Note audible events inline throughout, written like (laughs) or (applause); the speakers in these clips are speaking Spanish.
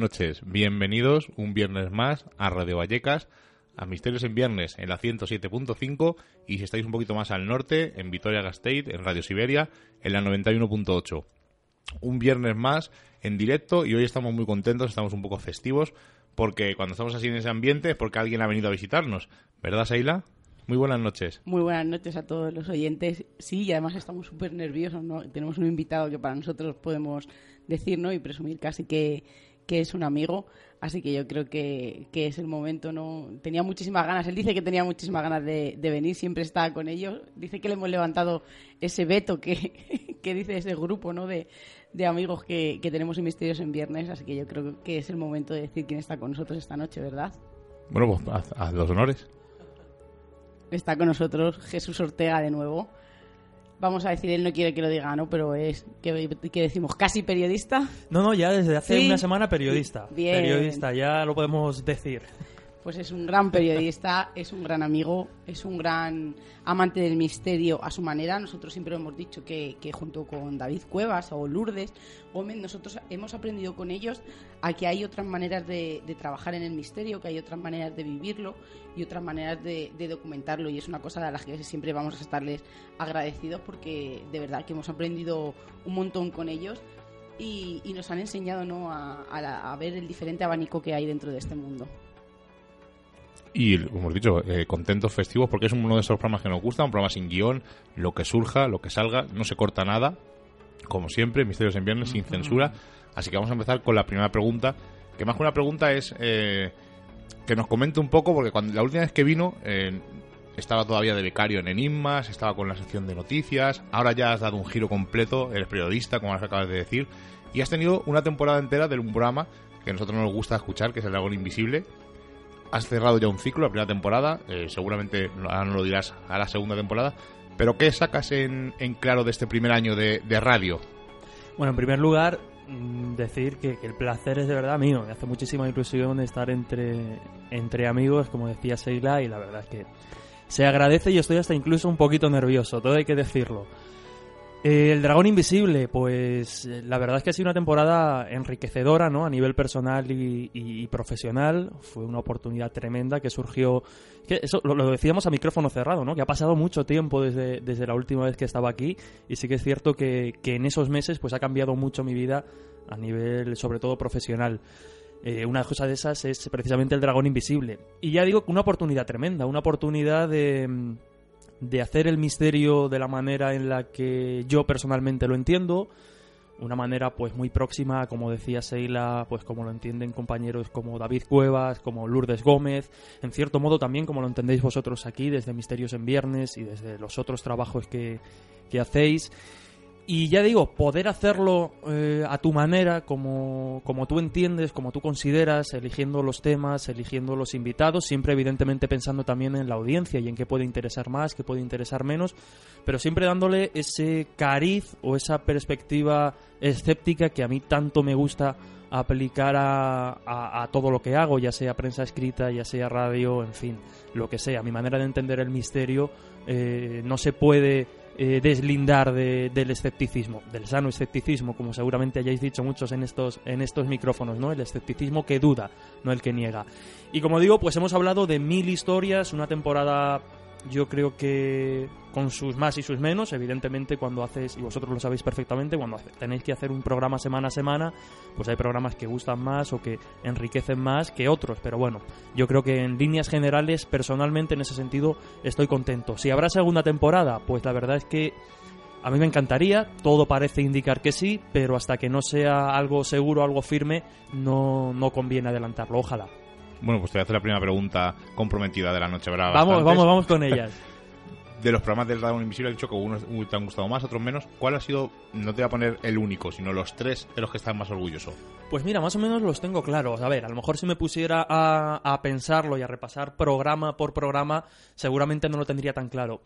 noches, bienvenidos un viernes más a Radio Vallecas, a Misterios en Viernes en la 107.5 y si estáis un poquito más al norte, en Vitoria Gasteiz, en Radio Siberia, en la 91.8. Un viernes más en directo y hoy estamos muy contentos, estamos un poco festivos porque cuando estamos así en ese ambiente es porque alguien ha venido a visitarnos, ¿verdad Seila? Muy buenas noches. Muy buenas noches a todos los oyentes. Sí, y además estamos súper nerviosos, ¿no? Tenemos un invitado que para nosotros podemos decir, ¿no? Y presumir casi que, que es un amigo. Así que yo creo que, que es el momento, ¿no? Tenía muchísimas ganas. Él dice que tenía muchísimas ganas de, de venir, siempre está con ellos. Dice que le hemos levantado ese veto que, (laughs) que dice ese grupo, ¿no? De, de amigos que, que tenemos en Misterios en Viernes. Así que yo creo que es el momento de decir quién está con nosotros esta noche, ¿verdad? Bueno, pues haz, haz los honores. Está con nosotros Jesús Ortega de nuevo. Vamos a decir, él no quiere que lo diga, ¿no? Pero es, que, que decimos? ¿Casi periodista? No, no, ya desde hace Sí. una semana periodista. Bien. Periodista, ya lo podemos decir. Pues es un gran periodista, es un gran amigo, es un gran amante del misterio a su manera. Nosotros siempre hemos dicho que, que junto con David Cuevas o Lourdes Gómez, nosotros hemos aprendido con ellos a que hay otras maneras de, de trabajar en el misterio, que hay otras maneras de vivirlo y otras maneras de, documentarlo. Y es una cosa de las que siempre vamos a estarles agradecidos porque de verdad que hemos aprendido un montón con ellos. Y, y nos han enseñado ¿no? a, a a ver el diferente abanico que hay dentro de este mundo. Y, como hemos dicho, eh, contentos, festivos, porque es uno de esos programas que nos gusta, un programa sin guion, lo que surja, lo que salga, no se corta nada, como siempre, Misterios en Viernes, sin censura. Así que vamos a empezar con la primera pregunta, que más que una pregunta es eh, que nos comente un poco, porque cuando la última vez que vino eh, estaba todavía de becario en Enigmas, estaba con la sección de noticias, ahora ya has dado un giro completo, eres periodista, como acabas de decir, y has tenido una temporada entera de un programa que a nosotros nos gusta escuchar, que es El Dragón Invisible, has cerrado ya un ciclo, la primera temporada, eh, seguramente ahora no lo dirás a la segunda temporada, pero ¿qué sacas en, en claro de este primer año de, de radio? Bueno, en primer lugar, mm, decir que, que el placer es de verdad mío. Me hace muchísima ilusión estar entre, entre amigos, como decía Seila, y la verdad es que se agradece y estoy hasta incluso un poquito nervioso, todo hay que decirlo. Eh, el Dragón Invisible, pues la verdad es que ha sido una temporada enriquecedora, ¿no? A nivel personal y, profesional. Fue una oportunidad tremenda que surgió. Eso lo, decíamos a micrófono cerrado, ¿no? Que ha pasado mucho tiempo desde, desde la última vez que estaba aquí. Y sí que es cierto que, que en esos meses pues ha cambiado mucho mi vida a nivel, sobre todo, profesional. Eh, una cosa de esas es precisamente el Dragón Invisible. Y ya digo una oportunidad tremenda, una oportunidad de de hacer el misterio de la manera en la que yo personalmente lo entiendo, una manera pues muy próxima, como decía Seila, pues como lo entienden compañeros como David Cuevas, como Lourdes Gómez, en cierto modo también como lo entendéis vosotros aquí desde Misterios en Viernes y desde los otros trabajos que, que hacéis. Y ya digo, poder hacerlo eh, a tu manera, como, como tú entiendes, como tú consideras, eligiendo los temas, eligiendo los invitados, siempre evidentemente pensando también en la audiencia y en qué puede interesar más, qué puede interesar menos, pero siempre dándole ese cariz o esa perspectiva escéptica que a mí tanto me gusta aplicar a, a- todo lo que hago, ya sea prensa escrita, ya sea radio, en fin, lo que sea. Mi manera de entender el misterio eh, no se puede eh, deslindar de- del escepticismo, del sano escepticismo, como seguramente hayáis dicho muchos en estos, en estos micrófonos, ¿no? El escepticismo que duda, no el que niega. Y como digo, pues hemos hablado de mil historias, una temporada yo creo que con sus más y sus menos, evidentemente cuando haces, y vosotros lo sabéis perfectamente, cuando tenéis que hacer un programa semana a semana, pues hay programas que gustan más o que enriquecen más que otros, pero bueno, yo creo que en líneas generales, personalmente en ese sentido, estoy contento. Si habrá segunda temporada, pues la verdad es que a mí me encantaría, todo parece indicar que sí, pero hasta que no sea algo seguro, algo firme, no, no conviene adelantarlo, ojalá. Bueno, pues te voy a hacer la primera pregunta comprometida de la noche. Habrá Vamos, bastantes. vamos, vamos con ellas. (laughs) De los programas del Dragón Invisible, has dicho que unos te han gustado más, otros menos. ¿Cuál ha sido, no te voy a poner el único, sino los tres de los que estás más orgulloso? Pues mira, más o menos los tengo claros. A ver, a lo mejor si me pusiera a, a pensarlo y a repasar programa por programa, seguramente no lo tendría tan claro.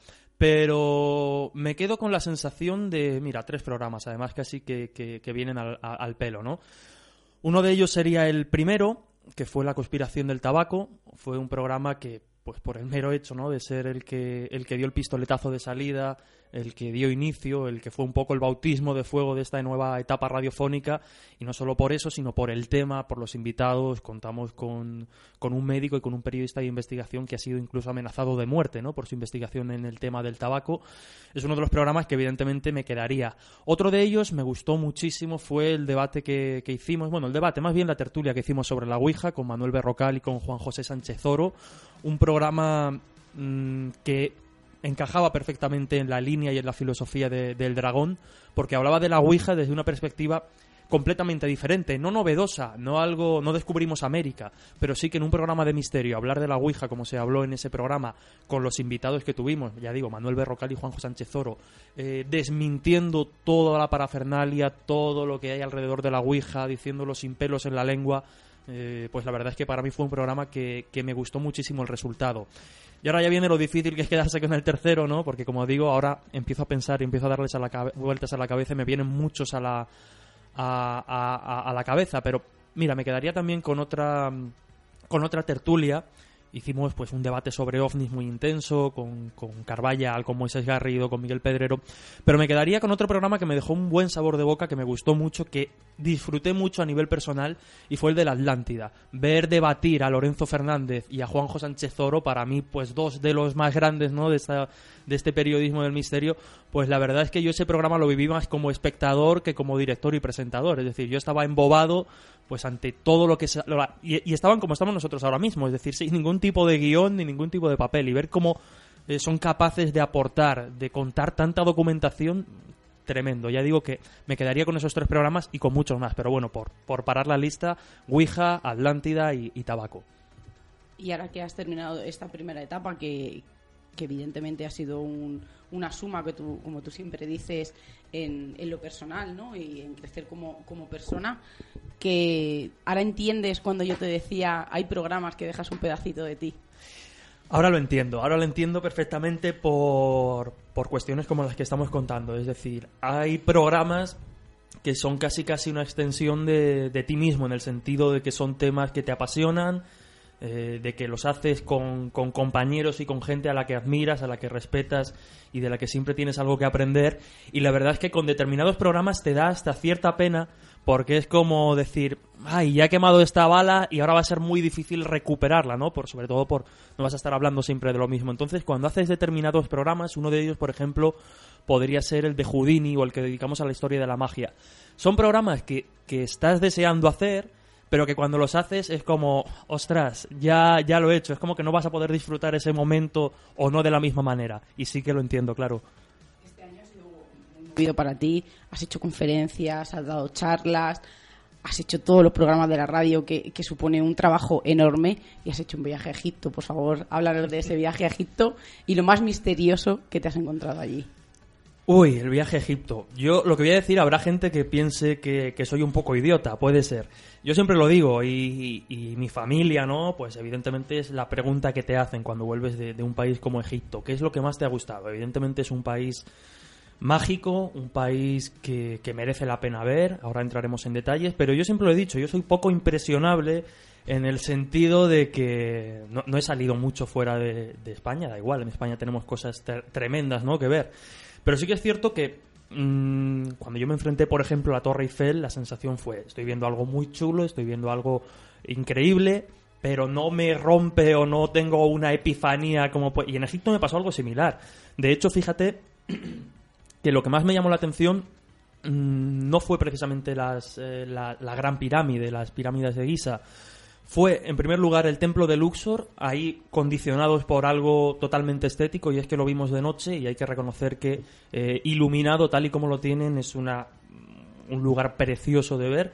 Pero me quedo con la sensación de, mira, tres programas, además casi que, que, que vienen al, a- al pelo, ¿no? Uno de ellos sería el primero, que fue La conspiración del tabaco. Fue un programa que, pues por el mero hecho, ¿no? De ser el que, el que dio el pistoletazo de salida, el que dio inicio, el que fue un poco el bautismo de fuego de esta nueva etapa radiofónica. Y no solo por eso, sino por el tema, por los invitados. Contamos con, con un médico y con un periodista de investigación que ha sido incluso amenazado de muerte, ¿no? Por su investigación en el tema del tabaco. Es uno de los programas que evidentemente me quedaría. Otro de ellos me gustó muchísimo fue el debate que, que hicimos, bueno, el debate, más bien la tertulia que hicimos sobre la Ouija con Manuel Berrocal y con Juan José Sánchez Oro. Un programa mm, que encajaba perfectamente en la línea y en la filosofía de- del dragón, porque hablaba de la Ouija desde una perspectiva completamente diferente, no novedosa, no algo, no descubrimos América, pero sí que en un programa de misterio hablar de la Ouija como se habló en ese programa con los invitados que tuvimos, ya digo, Manuel Berrocal y Juanjo Sánchez Oro, eh, desmintiendo toda la parafernalia, todo lo que hay alrededor de la Ouija, diciéndolo sin pelos en la lengua, eh, pues la verdad es que para mí fue un programa que, que me gustó muchísimo el resultado. Y ahora ya viene lo difícil que es quedarse con el tercero, ¿no? Porque como digo, ahora empiezo a pensar y empiezo a darles a la vueltas a la cabeza y me vienen muchos a la, a- a- a la cabeza. Pero mira, me quedaría también con otra, con otra tertulia. Hicimos pues un debate sobre ovnis muy intenso con, con con Moisés Garrido, con Miguel Pedrero. Pero me quedaría con otro programa que me dejó un buen sabor de boca, que me gustó mucho, que disfruté mucho a nivel personal y fue el de la Atlántida. Ver debatir a Lorenzo Fernández y a Juanjo Sánchez Oro, para mí, pues dos de los más grandes ¿no? de, esta, de este periodismo del misterio, pues la verdad es que yo ese programa lo viví más como espectador que como director y presentador. Es decir, yo estaba embobado pues ante todo lo que se... Y, estaban como estamos nosotros ahora mismo, es decir, sin ningún tipo de guion ni ningún tipo de papel y ver cómo eh, son capaces de aportar, de contar tanta documentación, tremendo. Ya digo que me quedaría con esos tres programas y con muchos más, pero bueno, por, por parar la lista, Ouija, Atlántida y Tabaco. Y ahora que has terminado esta primera etapa, que, que evidentemente ha sido un- una suma, que tú, como tú siempre dices, en, lo personal ¿no? y en crecer como, persona, que ahora entiendes cuando yo te decía, hay programas que dejas un pedacito de ti. Ahora lo entiendo, ahora lo entiendo perfectamente por, por cuestiones como las que estamos contando. Es decir, hay programas que son casi casi una extensión de ti mismo, en el sentido de que son temas que te apasionan, eh, de que los haces con, con compañeros y con gente a la que admiras, a la que respetas y de la que siempre tienes algo que aprender. Y la verdad es que con determinados programas te da hasta cierta pena porque es como decir, ay, ya he quemado esta bala y ahora va a ser muy difícil recuperarla, ¿no? Por, sobre todo por no vas a estar hablando siempre de lo mismo. Entonces, cuando haces determinados programas, uno de ellos, por ejemplo, podría ser el de Houdini o el que dedicamos a la historia de la magia. Son programas que, que estás deseando hacer, pero que cuando los haces es como, ostras, ya, ya lo he hecho. Es como que no vas a poder disfrutar ese momento o no de la misma manera. Y sí que lo entiendo, claro. movido para ti, has hecho conferencias, has dado charlas, has hecho todos los programas de la radio que, que supone un trabajo enorme y has hecho un viaje a Egipto. Por favor, háblanos de ese viaje a Egipto y lo más misterioso que te has encontrado allí. Uy, el viaje a Egipto. Yo lo que voy a decir, habrá gente que piense que, que soy un poco idiota, puede ser. Yo siempre lo digo y, y- mi familia, ¿no? Pues evidentemente es la pregunta que te hacen cuando vuelves de, un país como Egipto. ¿Qué es lo que más te ha gustado? Evidentemente es un país mágico, un país que, que merece la pena ver, ahora entraremos en detalles, pero yo siempre lo he dicho, yo soy poco impresionable en el sentido de que no, he salido mucho fuera de, de España, da igual, en España tenemos cosas tre- tremendas ¿no? que ver, Pero sí que es cierto que mm, cuando yo me enfrenté, por ejemplo, a la Torre Eiffel, la sensación fue, estoy viendo algo muy chulo, estoy viendo algo increíble, pero no me rompe o no tengo una epifanía como... Y en Egipto me pasó algo similar. De hecho, fíjate (clears throat) que lo que más me llamó la atención mm, no fue precisamente las, eh, la, la gran pirámide, las pirámides de Giza. Fue, en primer lugar, el templo de Luxor, ahí condicionados por algo totalmente estético, y es que lo vimos de noche, y hay que reconocer que eh, iluminado tal y como lo tienen es una, un lugar precioso de ver.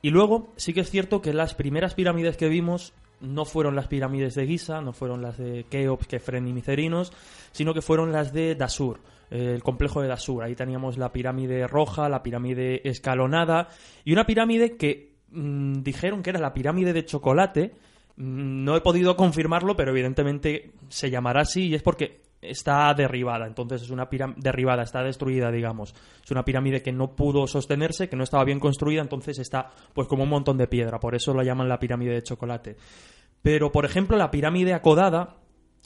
Y luego, sí que es cierto que las primeras pirámides que vimos no fueron las pirámides de Giza, no fueron las de Keops, Kefren y Micerinos, sino que fueron las de Dasur, el complejo de Dasur. Ahí teníamos la pirámide roja, la pirámide escalonada y una pirámide que mm, dijeron que era la pirámide de chocolate. Mm, No he podido confirmarlo, pero evidentemente se llamará así y es porque está derribada. Entonces es una pirámide derribada, está destruida, digamos. Es una pirámide que no pudo sostenerse, que no estaba bien construida, entonces está pues como un montón de piedra. Por eso la llaman la pirámide de chocolate. Pero, por ejemplo, la pirámide acodada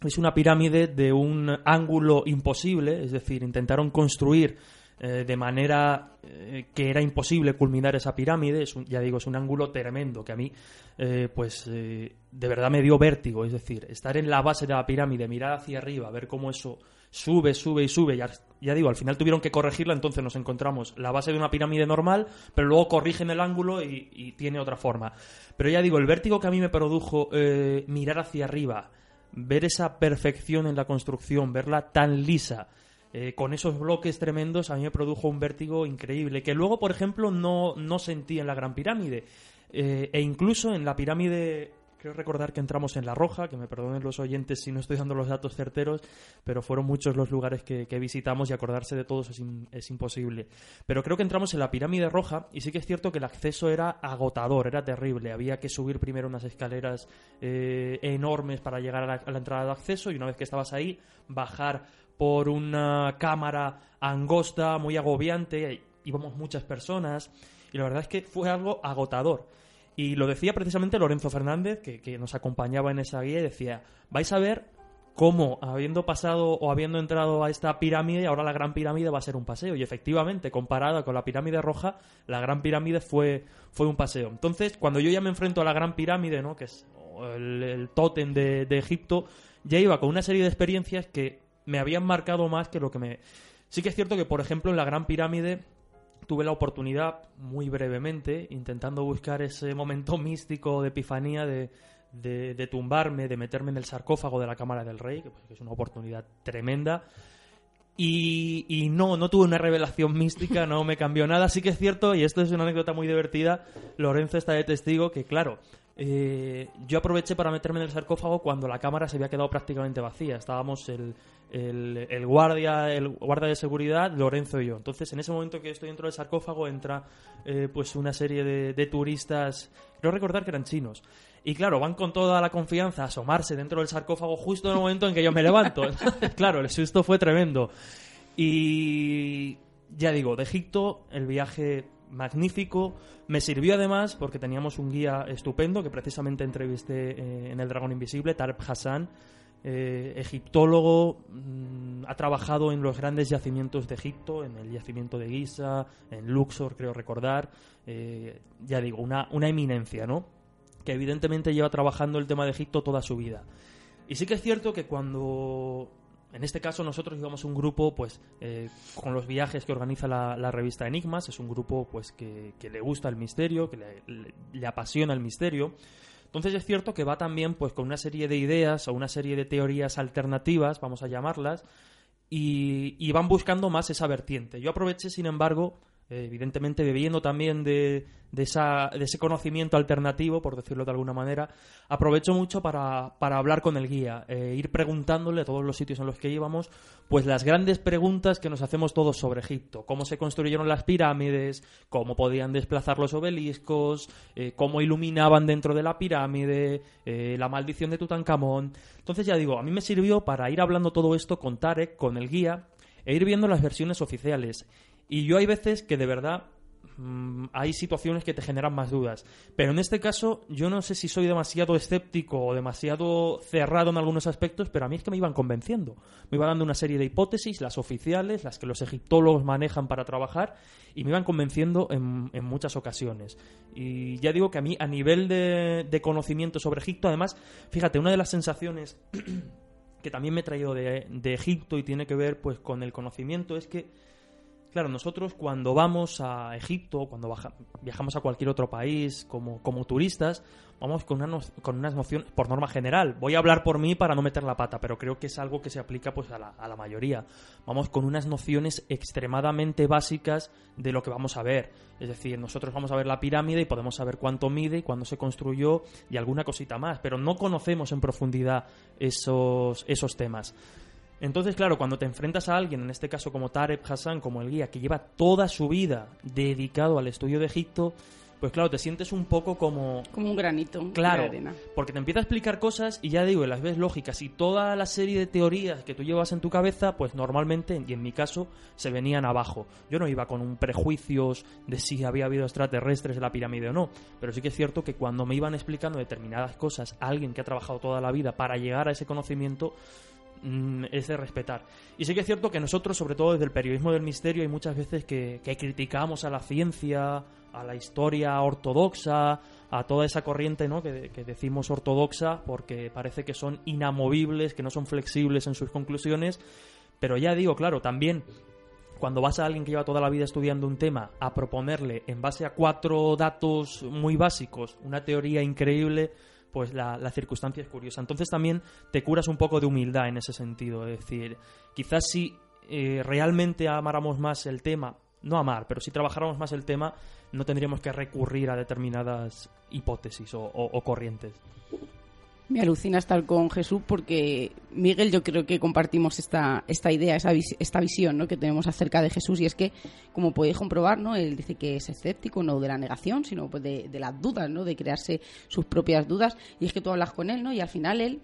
es una pirámide de un ángulo imposible, es decir, intentaron construir eh, de manera eh, que era imposible culminar esa pirámide. Es un- ya digo, es un ángulo tremendo que a mí, eh, pues, de verdad me dio vértigo. Es decir, estar en la base de la pirámide, mirar hacia arriba, ver cómo eso sube, sube y sube. Ya, ya digo, al final tuvieron que corregirla, entonces nos encontramos la base de una pirámide normal, pero luego corrigen el ángulo y, y tiene otra forma. Pero ya digo, el vértigo que a mí me produjo mirar hacia arriba, ver esa perfección en la construcción, verla tan lisa, eh, con esos bloques tremendos, a mí me produjo un vértigo increíble, que luego, por ejemplo, no, no sentí en la Gran Pirámide. Eh, e incluso en la pirámide, creo recordar que entramos en La Roja, que me perdonen los oyentes si no estoy dando los datos certeros, pero fueron muchos los lugares que, que visitamos y acordarse de todos es, es imposible. Pero creo que entramos en la pirámide roja y sí que es cierto que el acceso era agotador, era terrible. Había que subir primero unas escaleras eh, enormes para llegar a la, a la entrada de acceso y una vez que estabas ahí, bajar por una cámara angosta, muy agobiante. Íbamos muchas personas y la verdad es que fue algo agotador. Y lo decía precisamente Lorenzo Fernández, que, que nos acompañaba en esa guía, y decía, vais a ver cómo, habiendo pasado o habiendo entrado a esta pirámide, ahora la Gran Pirámide va a ser un paseo. Y efectivamente, comparada con la Pirámide Roja, la Gran Pirámide fue, fue un paseo. Entonces, cuando yo ya me enfrento a la Gran Pirámide, ¿no? que es el, el tótem de, de Egipto, ya iba con una serie de experiencias que me habían marcado más que lo que me... Sí que es cierto que, por ejemplo, en la Gran Pirámide tuve la oportunidad, muy brevemente, intentando buscar ese momento (laughs) místico de epifanía, de, de, tumbarme, de meterme en el sarcófago de la Cámara del Rey, que, pues, que es una oportunidad tremenda. Y, y no, no tuve una revelación (laughs) mística, no me cambió nada. Sí que es cierto, y esto es una anécdota muy divertida, Lorenzo está de testigo que, claro, eh, yo aproveché para meterme en el sarcófago cuando la cámara se había quedado prácticamente vacía. Estábamos el, el, el guardia, el guardia de seguridad, Lorenzo y yo. Entonces, en ese momento que estoy dentro del sarcófago, entra eh, pues una serie de, de turistas, creo recordar que eran chinos. Y claro, van con toda la confianza a asomarse dentro del sarcófago justo en el momento en que yo me levanto. (laughs) (laughs) Claro, el susto fue tremendo. Y ya digo, de Egipto, el viaje magnífico. Me sirvió además porque teníamos un guía estupendo que precisamente entrevisté eh, en El Dragón Invisible, Tarek Hassan, eh, egiptólogo, mm, ha trabajado en los grandes yacimientos de Egipto, en el yacimiento de Giza, en Luxor, creo recordar. Eh, ya digo, una, una eminencia, ¿no? Que evidentemente lleva trabajando el tema de Egipto toda su vida. Y sí que es cierto que cuando en este caso nosotros íbamos un grupo pues eh, con los viajes que organiza la, revista Enigmas. Es un grupo pues que, le gusta el misterio que le, le- apasiona el misterio. Entonces es cierto que va también pues con una serie de ideas o una serie de teorías alternativas vamos a llamarlas y, y van buscando más esa vertiente. Yo aproveché sin embargo evidentemente bebiendo también de, de, esa, de ese conocimiento alternativo, por decirlo de alguna manera, aprovecho mucho para, hablar con el guía, eh, ir preguntándole a todos los sitios en los que íbamos, pues las grandes preguntas que nos hacemos todos sobre Egipto, cómo se construyeron las pirámides, cómo podían desplazar los obeliscos, eh, cómo iluminaban dentro de la pirámide, eh, la maldición de Tutankamón. Entonces ya digo, a mí me sirvió para ir hablando todo esto con Tarek, con el guía, e ir viendo las versiones oficiales. Y yo hay veces que de verdad mm, hay situaciones que te generan más dudas. Pero en este caso, yo no sé si soy demasiado escéptico o demasiado cerrado en algunos aspectos, pero a mí es que me iban convenciendo. Me iban dando una serie de hipótesis, las oficiales, las que los egiptólogos manejan para trabajar, y me iban convenciendo en, en muchas ocasiones. Y ya digo que a mí, a nivel de, de conocimiento sobre Egipto, además, fíjate, una de las sensaciones (clears throat) que también me he traído de, de Egipto y tiene que ver pues con el conocimiento es que Claro, nosotros cuando vamos a Egipto, cuando viajamos a cualquier otro país como, como turistas, vamos con, una no- con unas nociones, por norma general, voy a hablar por mí para no meter la pata, pero creo que es algo que se aplica pues a la, a la mayoría. Vamos con unas nociones extremadamente básicas de lo que vamos a ver. Es decir, nosotros vamos a ver la pirámide y podemos saber cuánto mide y cuándo se construyó y alguna cosita más, pero no conocemos en profundidad esos, esos temas. Entonces, claro, cuando te enfrentas a alguien, en este caso como Tarek Hassan, como el guía, que lleva toda su vida dedicado al estudio de Egipto, pues claro, te sientes un poco como... Como un granito Claro, de arena. porque te empieza a explicar cosas y ya digo, las ves lógicas y toda la serie de teorías que tú llevas en tu cabeza, pues normalmente, y en mi caso, se venían abajo. Yo no iba con un prejuicios de si había habido extraterrestres en la pirámide o no, pero sí que es cierto que cuando me iban explicando determinadas cosas, alguien que ha trabajado toda la vida para llegar a ese conocimiento, mm, es de respetar. Y sí que es cierto que nosotros, sobre todo desde el periodismo del misterio, hay muchas veces que, criticamos a la ciencia, a la historia ortodoxa, a toda esa corriente ¿no? que decimos ortodoxa, porque parece que son inamovibles, que no son flexibles en sus conclusiones. Pero ya digo, claro, también cuando vas a alguien que lleva toda la vida estudiando un tema a proponerle en base a cuatro datos muy básicos una teoría increíble, pues la, la circunstancia es curiosa. Entonces también te curas un poco de humildad en ese sentido. Es decir, quizás si eh, realmente amáramos más el tema, no amar, pero si trabajáramos más el tema, no tendríamos que recurrir a determinadas hipótesis o, corrientes. Me alucina estar con Jesús porque Miguel yo creo que compartimos esta, esta idea, esa esta visión ¿no? que tenemos acerca de Jesús y es que, como podéis comprobar, ¿no? él dice que es escéptico, no de la negación, sino pues de, de las dudas, ¿no? de crearse sus propias dudas y es que tú hablas con él ¿no? y al final él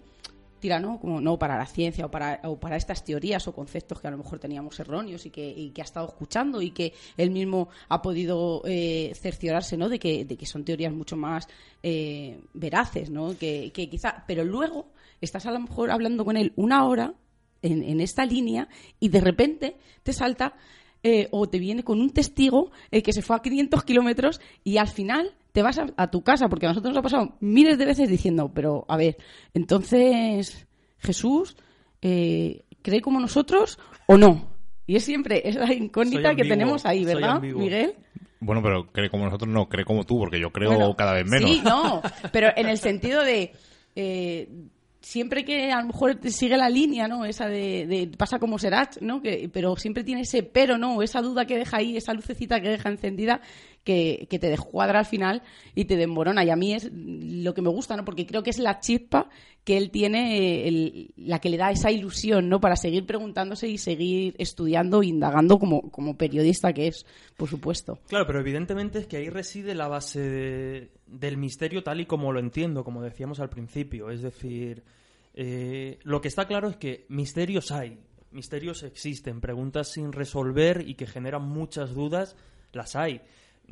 ¿no? Como no para la ciencia o para, o para estas teorías o conceptos que a lo mejor teníamos erróneos y que, que ha estado escuchando y que él mismo ha podido eh, cerciorarse, ¿no? De que, de que son teorías mucho más eh, veraces, ¿no? Que, que quizá, pero luego estás a lo mejor hablando con él una hora en, en esta línea y de repente te salta eh, o te viene con un testigo que se fue a 500 kilómetros y al final te vas a, a tu casa, porque a nosotros nos ha pasado miles de veces diciendo, pero a ver, entonces Jesús eh, cree como nosotros o no. Y es siempre esa incógnita que tenemos ahí, ¿verdad. Miguel? Bueno, pero cree como nosotros, no, cree como tú, porque yo creo Bueno, cada vez menos. Sí, no, (laughs) pero en el sentido de eh, siempre que a lo mejor te sigue la línea, ¿no? Esa de, de- pasa como Serach, ¿no? Que, pero siempre tiene ese pero, ¿no? O esa duda que deja ahí, esa lucecita que deja encendida que, que te descuadra al final y te desmorona. Y a mí es lo que me gusta, ¿no? Porque creo que es la chispa que él tiene, eh, el- la que le da esa ilusión, ¿no? Para seguir preguntándose y seguir estudiando, indagando como, como periodista que es, por supuesto. Claro, pero evidentemente es que ahí reside la base de- del misterio tal y como lo entiendo, como decíamos al principio. Es decir, eh, lo que está claro es que misterios hay, misterios existen, preguntas sin resolver y que generan muchas dudas, las hay.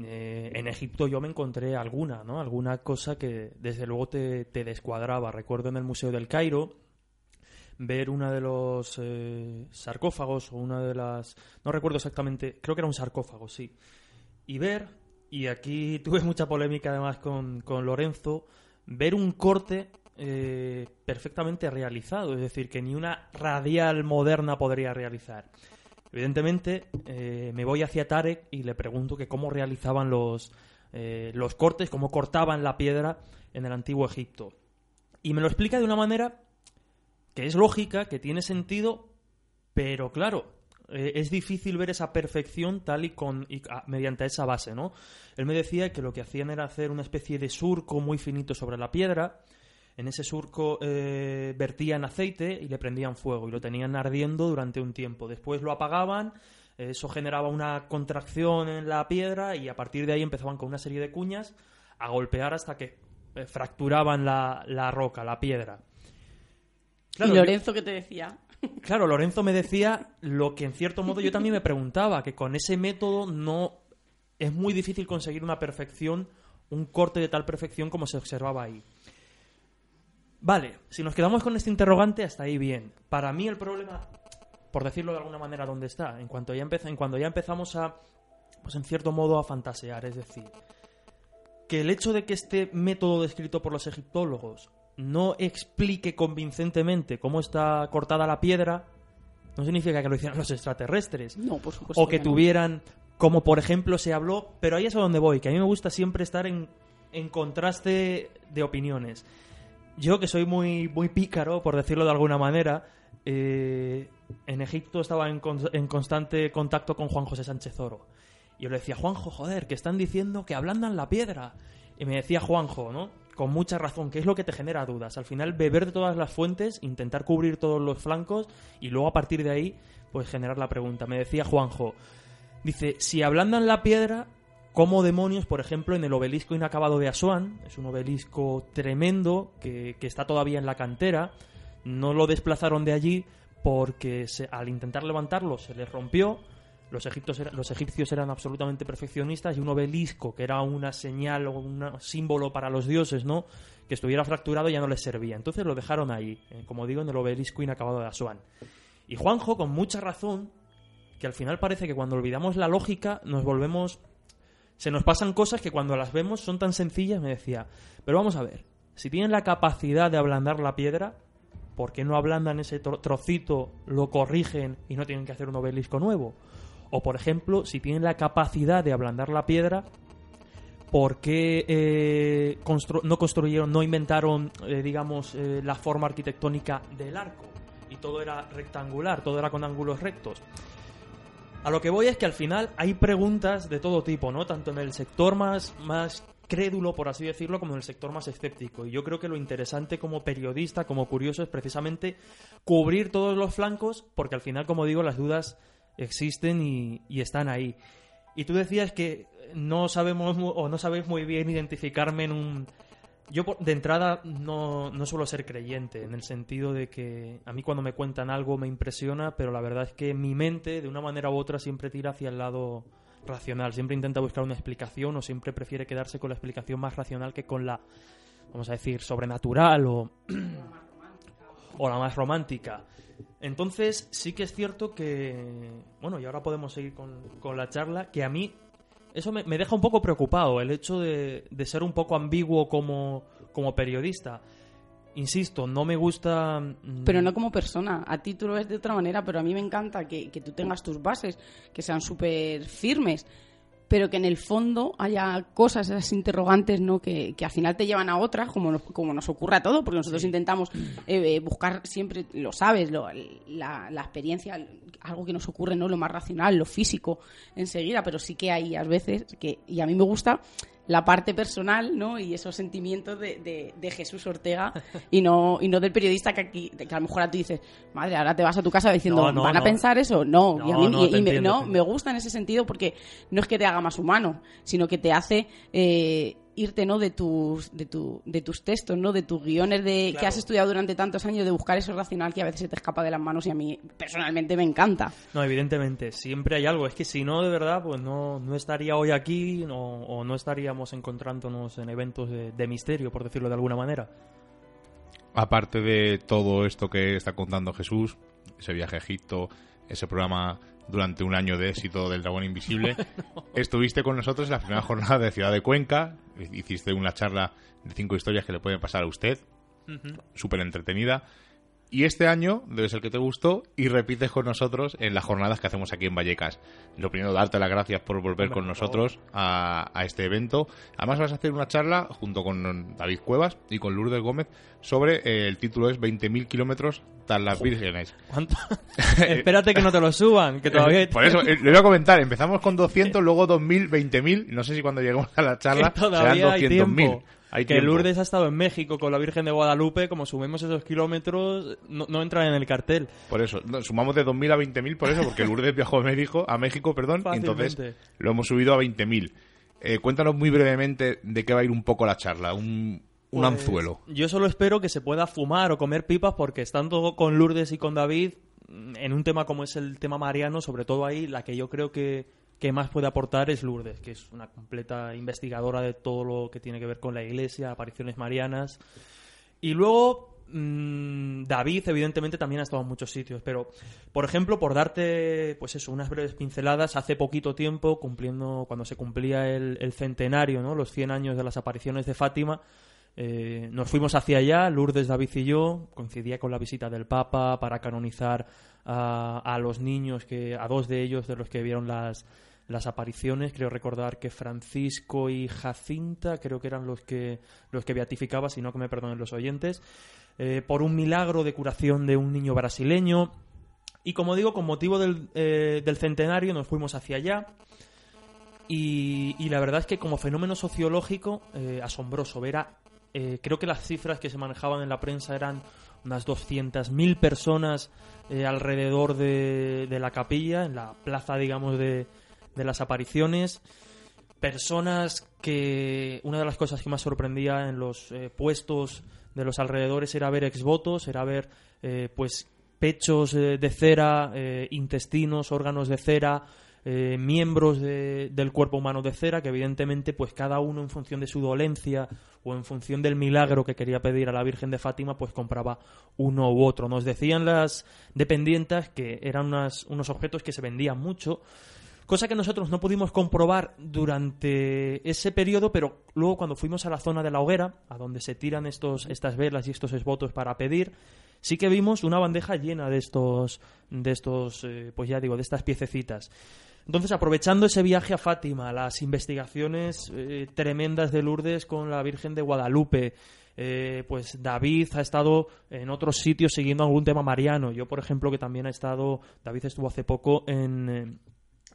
Eh, en Egipto yo me encontré alguna, ¿no? Alguna cosa que desde luego te, te descuadraba. Recuerdo en el Museo del Cairo ver uno de los eh, sarcófagos o una de las... No recuerdo exactamente, creo que era un sarcófago, sí. Y ver, y aquí (laughs) tuve mucha polémica además con, con Lorenzo, ver un corte eh, perfectamente realizado, es decir, que ni una radial moderna podría realizar. Evidentemente, eh, me voy hacia Tarek y le pregunto que cómo realizaban los, eh, los cortes, cómo cortaban la piedra en el antiguo Egipto. Y me lo explica de una manera que es lógica, que tiene sentido, pero claro, eh, es difícil ver esa perfección tal y con y, ah, mediante esa base, ¿no? Él me decía que lo que hacían era hacer una especie de surco muy finito sobre la piedra. En ese surco eh, vertían aceite y le prendían fuego y lo tenían ardiendo durante un tiempo. Después lo apagaban, eh, eso generaba una contracción en la piedra y a partir de ahí empezaban con una serie de cuñas a golpear hasta que eh, fracturaban la, la roca, la piedra. Claro, y Lorenzo, ¿qué te decía? (laughs) Claro, Lorenzo me decía lo que en cierto modo yo también me preguntaba, que con ese método no es muy difícil conseguir una perfección, un corte de tal perfección como se observaba ahí. Vale, si nos quedamos con este interrogante, hasta ahí bien. Para mí el problema, por decirlo de alguna manera, ¿dónde está? En cuanto ya, en cuando ya empezamos a, pues en cierto modo, a fantasear. Es decir, que el hecho de que este método descrito por los egiptólogos no explique convincentemente cómo está cortada la piedra, no significa que lo hicieran los extraterrestres No, por supuesto. o que no. tuvieran, como por ejemplo se habló, pero ahí es a donde voy, que a mí me gusta siempre estar en, en contraste de opiniones. Yo que soy muy, muy pícaro, por decirlo de alguna manera, eh, en Egipto estaba en, con- en constante contacto con Juan José Sánchez Oro. Y yo le decía, Juanjo, joder, que están diciendo que ablandan la piedra. Y me decía Juanjo, ¿no? Con mucha razón, que es lo que te genera dudas. Al final, beber de todas las fuentes, intentar cubrir todos los flancos y luego a partir de ahí, pues generar la pregunta. Me decía Juanjo, dice, si ablandan la piedra, ¿cómo demonios, por ejemplo, en el obelisco inacabado de Asuán? Es un obelisco tremendo que, que está todavía en la cantera. No lo desplazaron de allí porque se- al intentar levantarlo se les rompió. Los, egiptos los egipcios eran absolutamente perfeccionistas y un obelisco, que era una señal o un símbolo para los dioses, ¿no? Que estuviera fracturado ya no les servía. Entonces lo dejaron ahí, eh, como digo, en el obelisco inacabado de Asuán. Y Juanjo, con mucha razón, que al final parece que cuando olvidamos la lógica nos volvemos... Se nos pasan cosas que cuando las vemos son tan sencillas, me decía. Pero vamos a ver, si tienen la capacidad de ablandar la piedra, ¿por qué no ablandan ese tro- trocito, lo corrigen y no tienen que hacer un obelisco nuevo? O, por ejemplo, si tienen la capacidad de ablandar la piedra, ¿por qué eh, no construyeron, no inventaron, eh, digamos, eh, la forma arquitectónica del arco? Y todo era rectangular, todo era con ángulos rectos. A lo que voy es que al final hay preguntas de todo tipo, ¿no? Tanto en el sector más, más crédulo, por así decirlo, como en el sector más escéptico. Y yo creo que lo interesante como periodista, como curioso, es precisamente cubrir todos los flancos, porque al final, como digo, las dudas existen y, y están ahí. Y tú decías que no sabemos o no sabéis muy bien identificarme en un... Yo de entrada no, no suelo ser creyente, en el sentido de que a mí cuando me cuentan algo me impresiona, pero la verdad es que mi mente, de una manera u otra, siempre tira hacia el lado racional, siempre intenta buscar una explicación o siempre prefiere quedarse con la explicación más racional que con la, vamos a decir, sobrenatural o, (clears throat) o la más romántica. Entonces, sí que es cierto que, bueno, y ahora podemos seguir con, con la charla, que a mí eso me, deja un poco preocupado, el hecho de, de ser un poco ambiguo como, como periodista. Insisto, no me gusta... mm, Pero no como persona. A ti tú lo ves de otra manera, pero a mí me encanta que, que tú tengas tus bases, que sean súper firmes, pero que en el fondo haya cosas, esas interrogantes, ¿no? Que, que al final te llevan a otras, como nos, como nos ocurre a todo, porque nosotros intentamos eh, eh, buscar siempre, lo sabes, lo- la, la experiencia, algo que nos ocurre, ¿no? Lo más racional, lo físico, enseguida, pero sí que hay a veces que, y a mí me gusta la parte personal, ¿no? Y esos sentimientos de, de- de Jesús Ortega y no, y no del periodista que aquí, que a lo mejor a ti dices, madre, ahora te vas a tu casa diciendo, No, no, ¿van a pensar eso? No, y a No, mí no, y- me, entiendo, me gusta en ese sentido porque no es que te haga más humano, sino que te hace eh, irte, ¿no? De tus, de tu, de tus textos, ¿no? De tus guiones de, que has estudiado durante tantos años de buscar eso racional que a veces se te escapa de las manos y a mí personalmente me encanta. No, evidentemente, siempre hay algo. Es que si no, de verdad, pues no, no estaría hoy aquí no- o no estaríamos encontrándonos en eventos de, de misterio, por decirlo de alguna manera. Aparte de todo esto que está contando Jesús, ese viaje a Egipto, ese programa durante un año de éxito del Dragón Invisible, (laughs) estuviste con nosotros en la primera jornada de Ciudad de Cuenca, hiciste una charla de cinco historias que le pueden pasar a usted, súper entretenida. Y este año debe ser que te gustó y repites con nosotros en las jornadas que hacemos aquí en Vallecas. Lo primero, darte las gracias por volver con nosotros a, a este evento. Además vas a hacer una charla junto con David Cuevas y con Lourdes Gómez sobre, eh, el título es 20.000 kilómetros tras las vírgenes. ¿Cuánto? (laughs) Espérate que no te lo suban, que todavía... Por eso, eh, le voy a comentar, empezamos con 200, luego 2.000, 20.000. No sé si cuando lleguemos a la charla (laughs) serán 200.000. Hay que tiempo. Lourdes ha estado en México con la Virgen de Guadalupe, como sumemos esos kilómetros, no, no entran en el cartel. Por eso, no, sumamos de 2.000 a 20.000 por eso, porque (laughs) Lourdes viajó a México, a México perdón, y entonces lo hemos subido a 20.000. Eh, cuéntanos muy brevemente de qué va a ir un poco la charla, un, un Pues, anzuelo. Yo solo espero que se pueda fumar o comer pipas porque estando con Lourdes y con David, en un tema como es el tema mariano, sobre todo ahí, la que yo creo que que más puede aportar es Lourdes, que es una completa investigadora de todo lo que tiene que ver con la iglesia, apariciones marianas. Y luego mm, David, evidentemente, también ha estado en muchos sitios, pero, por ejemplo, por darte, pues eso, unas breves pinceladas, hace poquito tiempo, cumpliendo, cuando se cumplía el, centenario, ¿no? Los 100 años de las apariciones de Fátima, eh, nos fuimos hacia allá, Lourdes, David y yo, coincidía con la visita del Papa para canonizar a, a los niños, que a dos de ellos de los que vieron las, las apariciones. Creo recordar que Francisco y Jacinta creo que eran los que, los que beatificaba, si no que me perdonen los oyentes, eh, por un milagro de curación de un niño brasileño. Y como digo, con motivo del, eh, del centenario nos fuimos hacia allá. Y, la verdad es que como fenómeno sociológico, eh, asombroso. Ver creo que las cifras que se manejaban en la prensa eran unas 200.000 personas alrededor de, de la capilla, en la plaza, digamos, de, de las apariciones. Personas que una de las cosas que más sorprendía en los eh, puestos de los alrededores era ver exvotos, era ver eh, pues pechos eh, de cera, eh, intestinos, órganos de cera, miembros de- del cuerpo humano de cera, que evidentemente pues cada uno en función de su dolencia o en función del milagro que quería pedir a la Virgen de Fátima, pues compraba uno u otro. Nos decían las dependientas que eran unas- unos objetos que se vendían mucho, cosa que nosotros no pudimos comprobar durante ese periodo, pero luego cuando fuimos a la zona de la hoguera, a donde se tiran estos, estas velas y estos esvotos para pedir, sí que vimos una bandeja llena de estos, de estos, eh, pues ya digo, de estas piececitas. Entonces, aprovechando ese viaje a Fátima, las investigaciones eh, tremendas de Lourdes con la Virgen de Guadalupe, eh, pues David ha estado en otros sitios siguiendo algún tema mariano. Yo, por ejemplo, que también ha estado, David estuvo hace poco en,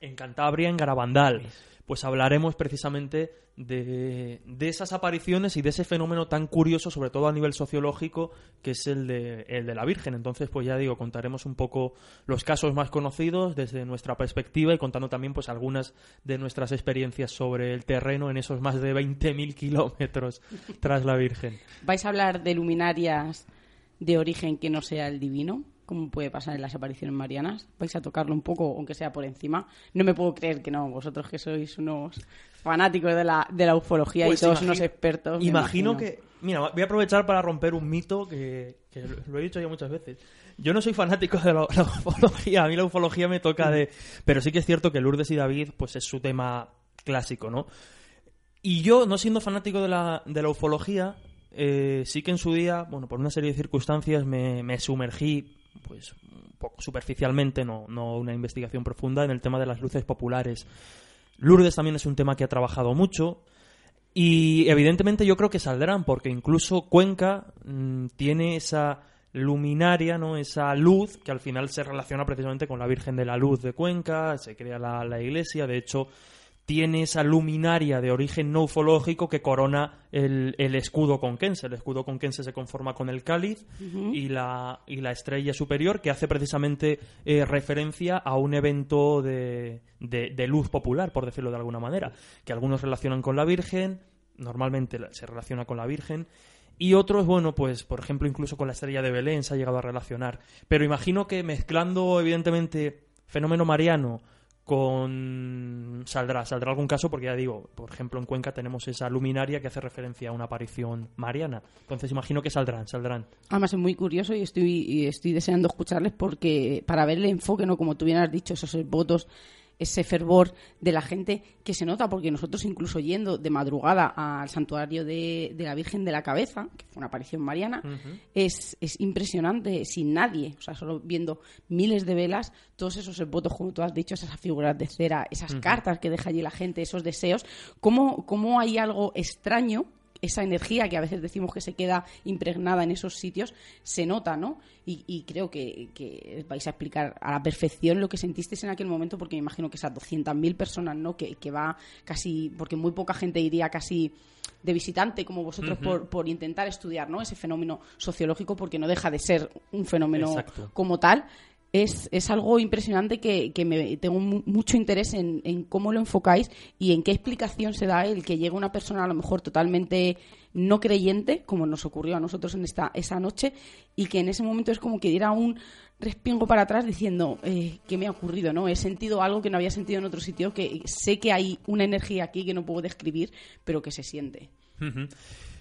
en Cantabria, en Garabandal. Pues hablaremos precisamente de, de esas apariciones y de ese fenómeno tan curioso, sobre todo a nivel sociológico, que es el de, el de la Virgen. Entonces, pues ya digo, contaremos un poco los casos más conocidos desde nuestra perspectiva y contando también pues algunas de nuestras experiencias sobre el terreno en esos más de 20.000 kilómetros tras la Virgen. ¿Vais a hablar de luminarias de origen que no sea el divino? Como puede pasar en las apariciones marianas. ¿Vais a tocarlo un poco, aunque sea por encima? No me puedo creer que no, vosotros que sois unos fanáticos de la, de la ufología Pues y todos imagino- unos expertos. Imagino imagino. que. Mira, voy a aprovechar para romper un mito que, que lo he dicho ya muchas veces. Yo no soy fanático de la, la ufología, a mí la ufología me toca de. Pero sí que es cierto que Lourdes y David, pues es su tema clásico, ¿no? Y yo, no siendo fanático de la, de la ufología, eh, sí que en su día, bueno, por una serie de circunstancias me, me sumergí, pues, un poco superficialmente, no, no una investigación profunda, en el tema de las luces populares. Lourdes también es un tema que ha trabajado mucho. Y evidentemente yo creo que saldrán, porque incluso Cuenca mm, tiene esa luminaria, ¿no? esa luz que al final se relaciona precisamente con la Virgen de la Luz de Cuenca, se crea la, la iglesia, de hecho tiene esa luminaria de origen no ufológico que corona el, el escudo conquense. El escudo conquense se conforma con el cáliz y, la, y la estrella superior, que hace precisamente eh, referencia a un evento de, de- de luz popular, por decirlo de alguna manera, que algunos relacionan con la Virgen, normalmente se relaciona con la Virgen, y otros, bueno, pues por ejemplo incluso con la estrella de Belén se ha llegado a relacionar. Pero imagino que mezclando evidentemente fenómeno mariano con saldrá saldrá algún caso porque ya digo por ejemplo en Cuenca tenemos esa luminaria que hace referencia a una aparición mariana entonces imagino que saldrán saldrán Además es muy curioso y estoy, y estoy deseando escucharles porque para ver el enfoque, ¿no? Como tú bien has dicho, esos votos, ese fervor de la gente que se nota, porque nosotros incluso yendo de madrugada al santuario de, de la Virgen de la Cabeza, que fue una aparición mariana, es, es impresionante, sin nadie, o sea, solo viendo miles de velas, todos esos votos, como tú has dicho, esas figuras de cera, esas cartas que deja allí la gente, esos deseos, cómo, cómo hay algo extraño esa energía que a veces decimos que se queda impregnada en esos sitios, se nota, ¿no? Y, y creo que, que vais a explicar a la perfección lo que sentisteis en aquel momento, porque me imagino que esas 200.000 personas, ¿no? Que, que va casi, porque muy poca gente iría casi de visitante como vosotros por, por intentar estudiar, ¿no? Ese fenómeno sociológico, porque no deja de ser un fenómeno Exacto. como tal. Es, es algo impresionante que, que me tengo mu- mucho interés en, en cómo lo enfocáis y en qué explicación se da el que llegue una persona a lo mejor totalmente no creyente, como nos ocurrió a nosotros en esta esa noche, y que en ese momento es como que diera un respingo para atrás diciendo eh, qué me ha ocurrido, ¿no? He sentido algo que no había sentido en otro sitio, que sé que hay una energía aquí que no puedo describir, pero que se siente.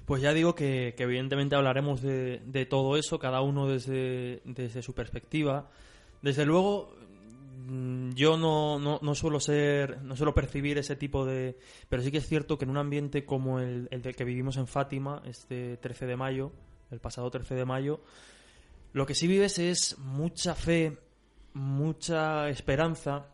Pues ya digo que, que evidentemente hablaremos de, de todo eso, cada uno desde, desde su perspectiva. Desde luego, mm, yo no, no, no suelo ser, no suelo percibir ese tipo de... Pero sí que es cierto que en un ambiente como el, el del que vivimos en Fátima, este 13 de mayo, el pasado 13 de mayo, lo que sí vives es mucha fe, mucha esperanza,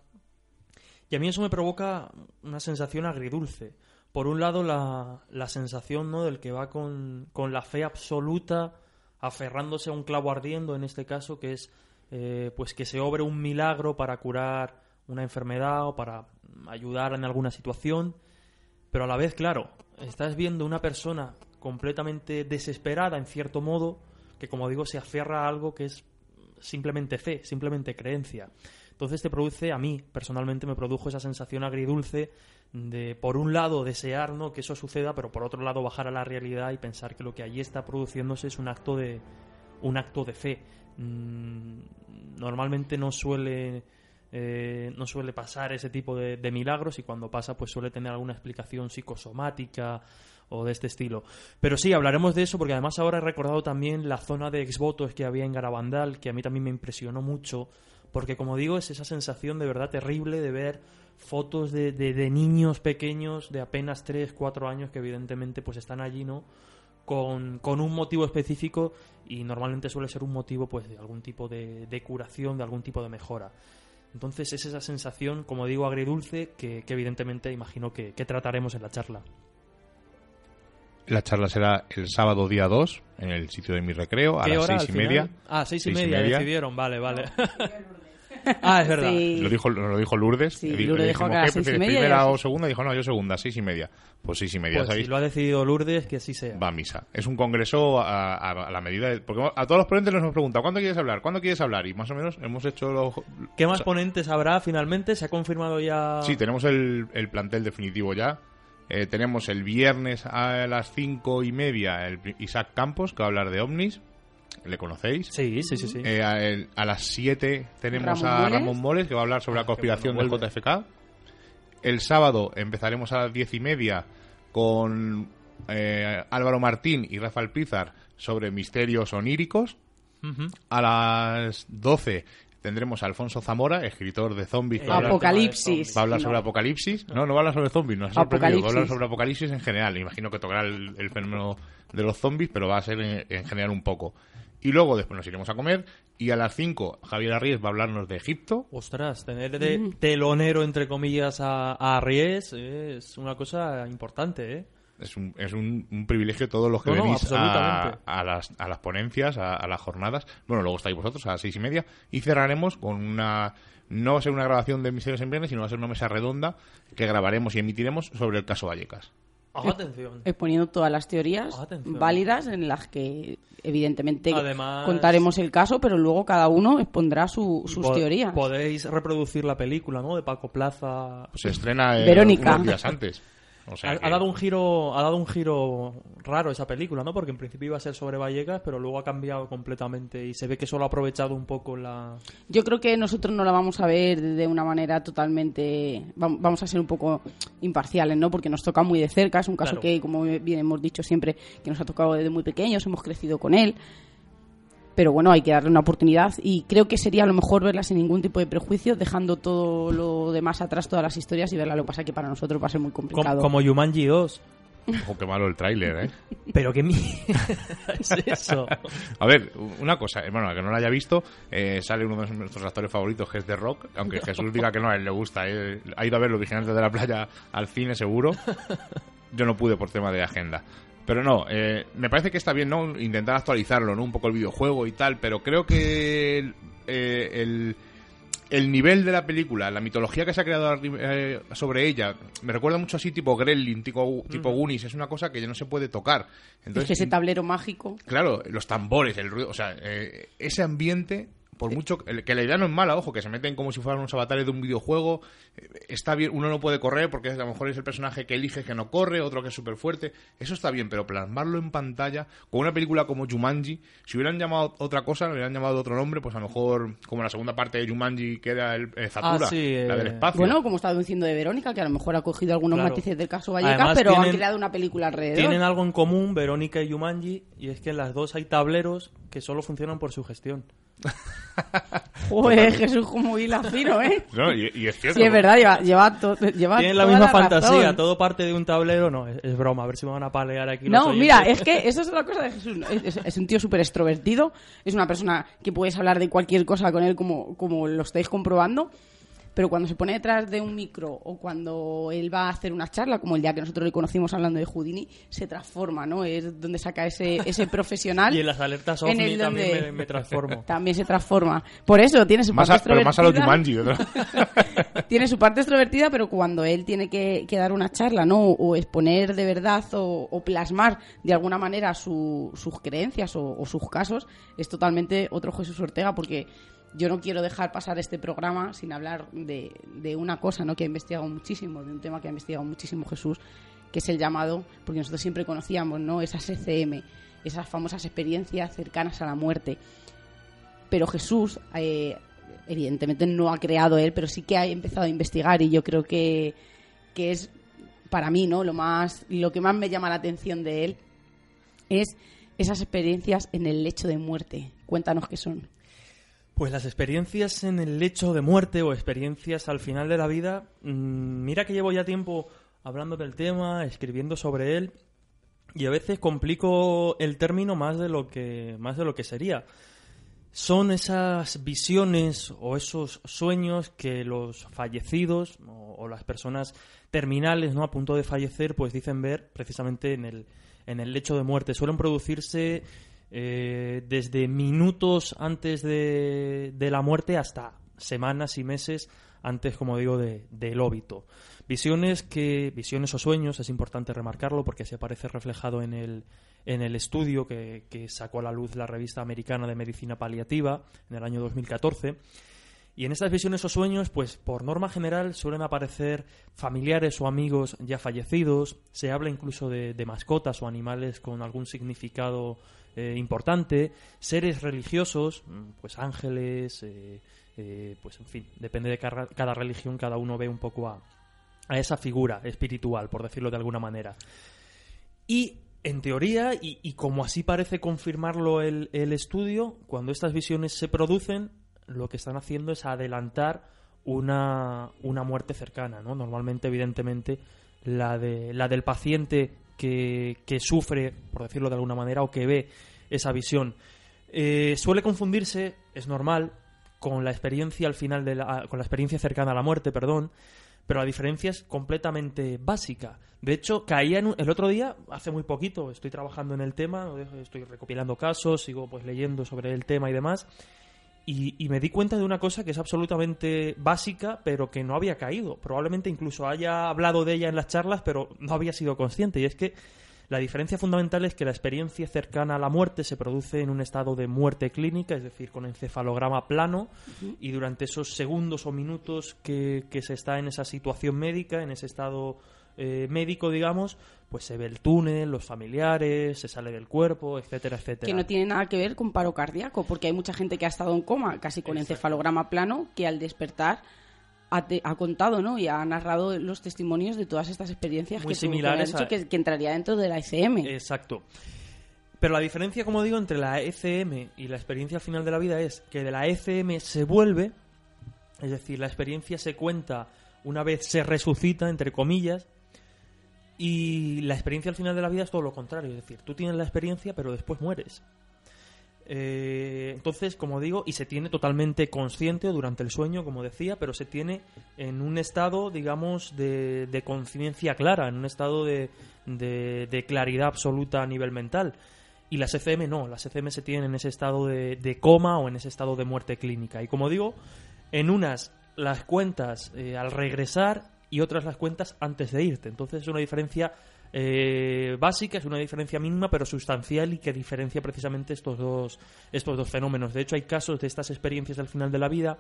y a mí eso me provoca una sensación agridulce. Por un lado, la, la sensación ¿no? del que va con, con la fe absoluta, aferrándose a un clavo ardiendo, en este caso, que es eh, pues que se obre un milagro para curar una enfermedad o para ayudar en alguna situación. Pero a la vez, claro, estás viendo una persona completamente desesperada, en cierto modo, que como digo, se aferra a algo que es simplemente fe, simplemente creencia. Entonces te produce, a mí personalmente me produjo esa sensación agridulce de, por un lado, desear ¿no? que eso suceda, pero por otro lado, bajar a la realidad y pensar que lo que allí está produciéndose es un acto de, un acto de fe. Mm, normalmente no suele, eh, no suele pasar ese tipo de, de milagros y cuando pasa, pues suele tener alguna explicación psicosomática o de este estilo. Pero sí, hablaremos de eso porque además ahora he recordado también la zona de exvotos que había en Garabandal, que a mí también me impresionó mucho, porque como digo, es esa sensación de verdad terrible de ver fotos de, de, de niños pequeños de apenas 3, 4 años que evidentemente pues están allí, ¿no? Con, con un motivo específico y normalmente suele ser un motivo pues de algún tipo de, de curación, de algún tipo de mejora. Entonces es esa sensación, como digo, agridulce que, que evidentemente imagino que, que trataremos en la charla. La charla será el sábado día 2 en el sitio de mi recreo a ¿Qué las hora, seis y final? media. Ah, seis y, Seis y media, media. decidieron, vale, vale. (laughs) ah, es verdad. Sí. Lo dijo, lo dijo Lourdes. Sí, Lourdes le dijo que a las ¿qué seis y prefieres, media ¿Primera o segunda? Dijo, no, yo segunda, seis y media. Pues seis y media, Pues si ¿sabéis? lo ha decidido Lourdes, que así sea. Va a misa. Es un congreso a, a- a la medida de... Porque a todos los ponentes nos hemos preguntado, ¿cuándo quieres hablar? ¿Cuándo quieres hablar? Y más o menos hemos hecho los... ¿Qué más o sea, ponentes habrá finalmente? ¿Se ha confirmado ya? Sí, tenemos el, el plantel definitivo ya. Eh, tenemos el viernes a las cinco y media el Isaac Campos, que va a hablar de ovnis. ¿Le conocéis? Sí, sí, sí. sí. Eh, a, el- a las 7 tenemos Ramón a Moles. Ramón Moles, que va a hablar sobre la Ah, conspiración bueno, del JFK. El sábado empezaremos a las 10 y media con eh, Álvaro Martín y Rafael Pizar sobre misterios oníricos. A las 12 tendremos a Alfonso Zamora, escritor de zombies. que va a hablar- Apocalipsis. Va a hablar No. sobre apocalipsis. No, no va a hablar sobre zombies, nos ha sorprendido. Va a hablar sobre apocalipsis en general. Imagino que tocará el, el fenómeno de los zombies, pero va a ser en, en general un poco. Y luego después nos iremos a comer. Y a las 5 Javier Arries va a hablarnos de Egipto. Ostras, tener de telonero, entre comillas, a, a Arries es una cosa importante, ¿eh? Es un, es un, un privilegio todos los que No, no, venís a, las, a las ponencias, a, a las jornadas. Bueno, luego estáis vosotros a las seis y media. Y cerraremos con una... No va a ser una grabación de Misterios en Viernes, sino va a ser una mesa redonda que grabaremos y emitiremos sobre el caso Vallecas. Atención. exponiendo todas las teorías Atención. válidas en las que evidentemente Además- contaremos el caso, pero luego cada uno expondrá su- sus Po- teorías. Podéis reproducir la película, ¿no? De Paco Plaza. Se estrena eh, Verónica. unos días antes. O sea ha, que- ha dado un giro ha dado un giro raro esa película no porque en principio iba a ser sobre Vallecas pero luego ha cambiado completamente y se ve que solo ha aprovechado un poco la Yo creo que nosotros no la vamos a ver de una manera totalmente. vam- Vamos a ser un poco imparciales, ¿no? Porque nos toca muy de cerca. Es un caso Claro. que, como bien hemos dicho siempre, que nos ha tocado desde muy pequeños, hemos crecido con él. Pero bueno, hay que darle una oportunidad y creo que sería a lo mejor verla sin ningún tipo de prejuicio, dejando todo lo demás atrás, todas las historias y verla. Lo que pasa es que para nosotros va a ser muy como, complicado. como Yumanji 2 Ojo, qué malo el tráiler, ¿eh? (laughs) pero qué mierda (laughs) es eso A ver, una cosa, eh, bueno, a que no lo haya visto, eh, sale uno de nuestros actores favoritos, que es de Rock, aunque (laughs) Jesús diga que no, a él le gusta, eh, ha ido a ver Los Vigilantes de la Playa al cine seguro. Yo no pude por tema de agenda. Pero no, eh, me parece que está bien, ¿no? Intentar actualizarlo, ¿no? Un poco el videojuego y tal, pero creo que el, eh, el, el nivel de la película, la mitología que se ha creado eh, sobre ella, me recuerda mucho así tipo Gremlin, tipo, tipo Goonies, es una cosa que ya no se puede tocar. es que ese tablero mágico. Claro, los tambores, el ruido, o sea, eh, ese ambiente por mucho que la idea no es mala, ojo, que se meten como si fueran unos avatares de un videojuego, eh, está bien, uno no puede correr porque a lo mejor es el personaje que elige que no corre, otro que es súper fuerte, eso está bien, pero plasmarlo en pantalla, con una película como Jumanji, si hubieran llamado otra cosa, le hubieran llamado otro nombre, pues a lo mejor, como la segunda parte de Jumanji que era el eh, Zatura, Ah, sí, la del eh, espacio. Bueno, como estaba diciendo de Verónica, que a lo mejor ha cogido algunos Claro. matices del caso Vallecas, Además, pero han tienen- creado una película alrededor. Tienen algo en común, Verónica y Yumanji, y es que en las dos hay tableros que solo funcionan por su gestión. (laughs) Joder, Jesús, como hila fino, ¿eh? (laughs) No, y, y es cierto. Sí, es verdad, lleva, lleva, to- lleva Tienen la misma razón. fantasía, todo parte de un tablero. No, es, es broma, a ver si me van a palear aquí. los No, oyentes. mira, es (laughs) que eso es la cosa de Jesús. es- es un tío súper extrovertido, es una persona que puedes hablar de cualquier cosa con él como, como lo estáis comprobando, pero cuando se pone detrás de un micro o cuando él va a hacer una charla, como el día que nosotros le conocimos hablando de Houdini, se transforma, ¿no? Es donde saca ese, ese profesional. (laughs) Y en las alertas en OVNI también me, me transformo. (laughs) También se transforma. Por eso tiene su Más parte a- pero más a los extrovertida. Jumanji. ¿verdad? (laughs) tiene su parte extrovertida, pero cuando él tiene que, que dar una charla, ¿no? O exponer de verdad o, o plasmar de alguna manera su- sus creencias o, o sus casos, es totalmente otro Jesús Ortega, porque yo no quiero dejar pasar este programa sin hablar de, de una cosa, ¿no? Que ha investigado muchísimo, de un tema que ha investigado muchísimo Jesús, que es el llamado, porque nosotros siempre conocíamos, ¿no? Esas ECM, esas famosas experiencias cercanas a la muerte pero Jesús eh, evidentemente no ha creado él, pero sí que ha empezado a investigar y yo creo que, que es para mí, ¿no? Lo más lo que más me llama la atención de él es esas experiencias en el lecho de muerte. Cuéntanos qué son. Pues las experiencias en el lecho de muerte o experiencias al final de la vida, mm, mira que llevo ya tiempo hablando del tema, escribiendo sobre él y a veces complico el término más de lo que más de lo que sería. Son esas visiones o esos sueños que los fallecidos o, o las personas terminales, no a punto de fallecer, pues dicen ver precisamente en el en el lecho de muerte. Suelen producirse eh, desde minutos antes de, de la muerte hasta semanas y meses antes, como digo, de- del óbito. Visiones que, visiones o sueños, es importante remarcarlo porque se aparece reflejado en el, en el estudio que, que sacó a la luz la revista americana de medicina paliativa en el año 2014. Y en estas visiones o sueños, pues por norma general suelen aparecer familiares o amigos ya fallecidos, se habla incluso de, mascotas o animales con algún significado eh, importante, seres religiosos, mm, pues ángeles, eh, eh, pues en fin, depende de cada, religión, cada uno ve un poco a, a esa figura espiritual, por decirlo de alguna manera. Y en teoría, y, como así parece confirmarlo el estudio, cuando estas visiones se producen, lo que están haciendo es adelantar una, una muerte cercana, ¿no? Normalmente, evidentemente, la, de, la del paciente que, que sufre, por decirlo de alguna manera, o que ve esa visión. Eh, suele confundirse, es normal, con la experiencia al final de la, con la experiencia cercana a la muerte, perdón, pero la diferencia es completamente básica. De hecho, caía en un- el otro día, hace muy poquito, estoy trabajando en el tema, estoy recopilando casos, sigo pues leyendo sobre el tema y demás, y, y me di cuenta de una cosa que es absolutamente básica, pero que no había caído. Probablemente incluso haya hablado de ella en las charlas, pero no había sido consciente, y es que la diferencia fundamental es que la experiencia cercana a la muerte se produce en un estado de muerte clínica, es decir, con encefalograma plano, y durante esos segundos o minutos que, que se está en esa situación médica, en ese estado eh, médico, digamos, pues se ve el túnel, los familiares, se sale del cuerpo, etcétera, etcétera. Que no tiene nada que ver con paro cardíaco, porque hay mucha gente que ha estado en coma, casi con encefalograma plano, que al despertar ha, te- ha contado ¿no? y ha narrado los testimonios de todas estas experiencias Muy que, similares a- que, que entraría dentro de la ICM. Exacto. Pero la diferencia, como digo, entre la ECM y la experiencia al final de la vida es que de la ECM se vuelve, es decir, la experiencia se cuenta una vez se resucita, entre comillas, y la experiencia al final de la vida es todo lo contrario, es decir, tú tienes la experiencia pero después mueres. Eh, entonces, como digo, y se tiene totalmente consciente durante el sueño, como decía, pero se tiene en un estado, digamos, de, de conciencia clara, en un estado de, de- de claridad absoluta a nivel mental. Y las ECM no, las ECM se tienen en ese estado de, coma o en ese estado de muerte clínica. Y como digo, en unas las cuentas eh, al regresar y otras las cuentas antes de irte. Entonces es una diferencia eh, básica, es una diferencia mínima, pero sustancial y que diferencia precisamente estos dos, estos dos fenómenos. De hecho, hay casos de estas experiencias al final de la vida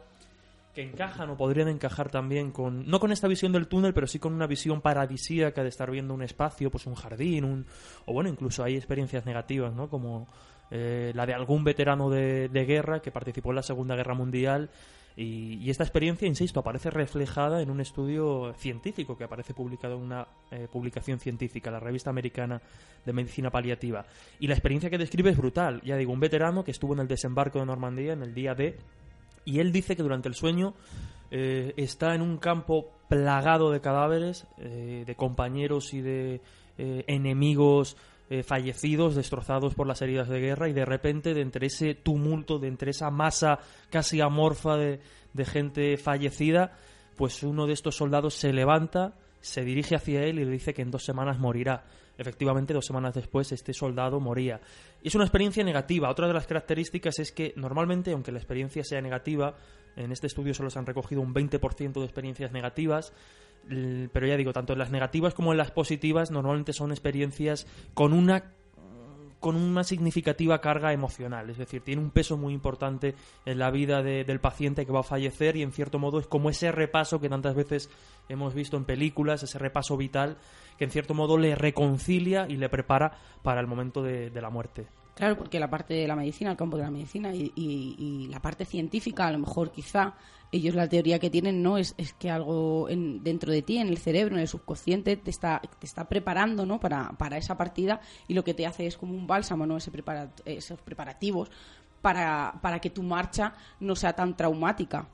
que encajan o podrían encajar también con, no con esta visión del túnel, pero sí con una visión paradisíaca de estar viendo un espacio, pues un jardín, un, o bueno, incluso hay experiencias negativas, ¿no? Como eh, la de algún veterano de, de guerra que participó en la Segunda Guerra Mundial y, y esta experiencia, insisto, aparece reflejada en un estudio científico que aparece publicado en una eh, publicación científica, la revista americana de medicina paliativa. Y la experiencia que describe es brutal. Ya digo, un veterano que estuvo en el desembarco de Normandía en el día D y él dice que durante el sueño eh, está en un campo plagado de cadáveres, eh, de compañeros y de eh, enemigos eh, fallecidos, destrozados por las heridas de guerra, y de repente, de entre ese tumulto, de entre esa masa casi amorfa de, de gente fallecida, pues uno de estos soldados se levanta, se dirige hacia él y le dice que en dos semanas morirá. Efectivamente, dos semanas después, este soldado moría. Y es una experiencia negativa. Otra de las características es que normalmente, aunque la experiencia sea negativa, en este estudio solo se han recogido un 20% de experiencias negativas, pero ya digo, tanto en las negativas como en las positivas, normalmente son experiencias con una con una significativa carga emocional, es decir, tiene un peso muy importante en la vida de- del paciente que va a fallecer y en cierto modo es como ese repaso que tantas veces hemos visto en películas, ese repaso vital que en cierto modo le reconcilia y le prepara para el momento de, de la muerte. Claro, porque la parte de la medicina, el campo de la medicina y, y- y la parte científica, a lo mejor quizá ellos la teoría que tienen no es, es que algo en- dentro de ti, en el cerebro, en el subconsciente, te está, te está preparando ¿no? para, para esa partida y lo que te hace es como un bálsamo, ¿no? Ese prepara- esos preparativos para, para que tu marcha no sea tan traumática.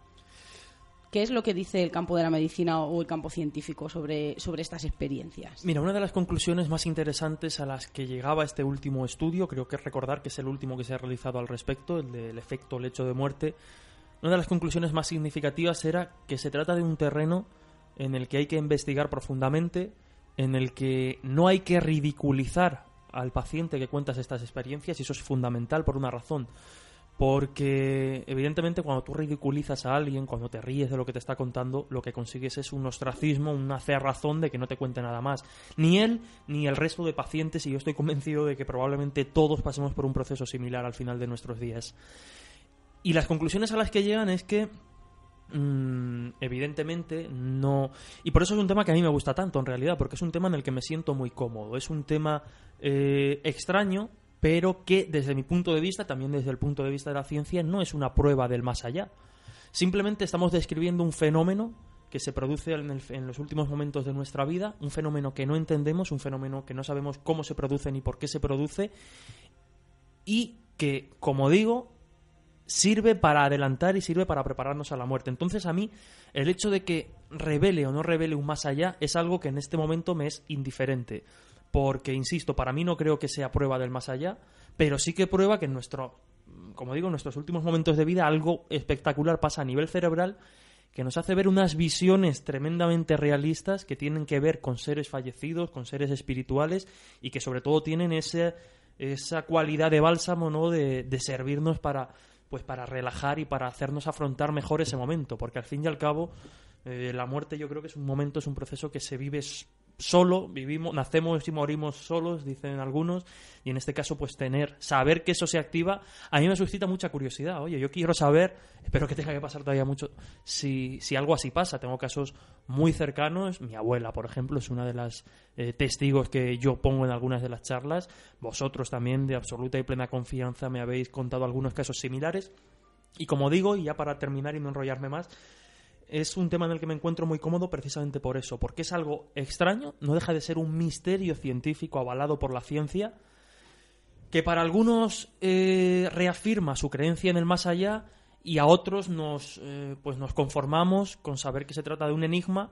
¿Qué es lo que dice el campo de la medicina o el campo científico sobre, sobre estas experiencias? Mira, una de las conclusiones más interesantes a las que llegaba este último estudio, creo que recordar que es el último que se ha realizado al respecto, el del efecto lecho de muerte, una de las conclusiones más significativas era que se trata de un terreno en el que hay que investigar profundamente, en el que no hay que ridiculizar al paciente que cuentas estas experiencias, y eso es fundamental por una razón. Porque evidentemente cuando tú ridiculizas a alguien, cuando te ríes de lo que te está contando, lo que consigues es un ostracismo, una cerrazón de que no te cuente nada más. Ni él ni el resto de pacientes, y yo estoy convencido de que probablemente todos pasemos por un proceso similar al final de nuestros días. Y las conclusiones a las que llegan es que mm, evidentemente no y por eso es un tema que a mí me gusta tanto en realidad porque es un tema en el que me siento muy cómodo es un tema eh, extraño pero que desde mi punto de vista también desde el punto de vista de la ciencia no es una prueba del más allá simplemente estamos describiendo un fenómeno que se produce en, los últimos momentos de nuestra vida un fenómeno que no entendemos un fenómeno que no sabemos cómo se produce ni por qué se produce y que como digo sirve para adelantar y sirve para prepararnos a la muerte. Entonces a mí el hecho de que revele o no revele un más allá es algo que en este momento me es indiferente. Porque, insisto, para mí no creo que sea prueba del más allá, pero sí que prueba que en nuestro, como digo, en nuestros últimos momentos de vida algo espectacular pasa a nivel cerebral que nos hace ver unas visiones tremendamente realistas que tienen que ver con seres fallecidos, con seres espirituales y que sobre todo tienen ese, esa cualidad de bálsamo, ¿no? De, de servirnos para, pues para relajar y para hacernos afrontar mejor ese momento, porque al fin y al cabo eh, la muerte yo creo que es un momento, es un proceso que se vive solo, vivimos, nacemos y morimos solos, dicen algunos, y en este caso pues tener, saber que eso se activa, a mí me suscita mucha curiosidad, oye, yo quiero saber, espero que tenga que pasar todavía mucho, si, si algo así pasa, tengo casos muy cercanos, mi abuela por ejemplo es una de las eh, testigos que yo pongo en algunas de las charlas, vosotros también de absoluta y plena confianza me habéis contado algunos casos similares, y como digo, y ya para terminar y no enrollarme más, es un tema en el que me encuentro muy cómodo precisamente por eso, porque es algo extraño, no deja de ser un misterio científico avalado por la ciencia, que para algunos eh, reafirma su creencia en el más allá y a otros nos, eh, pues nos conformamos con saber que se trata de un enigma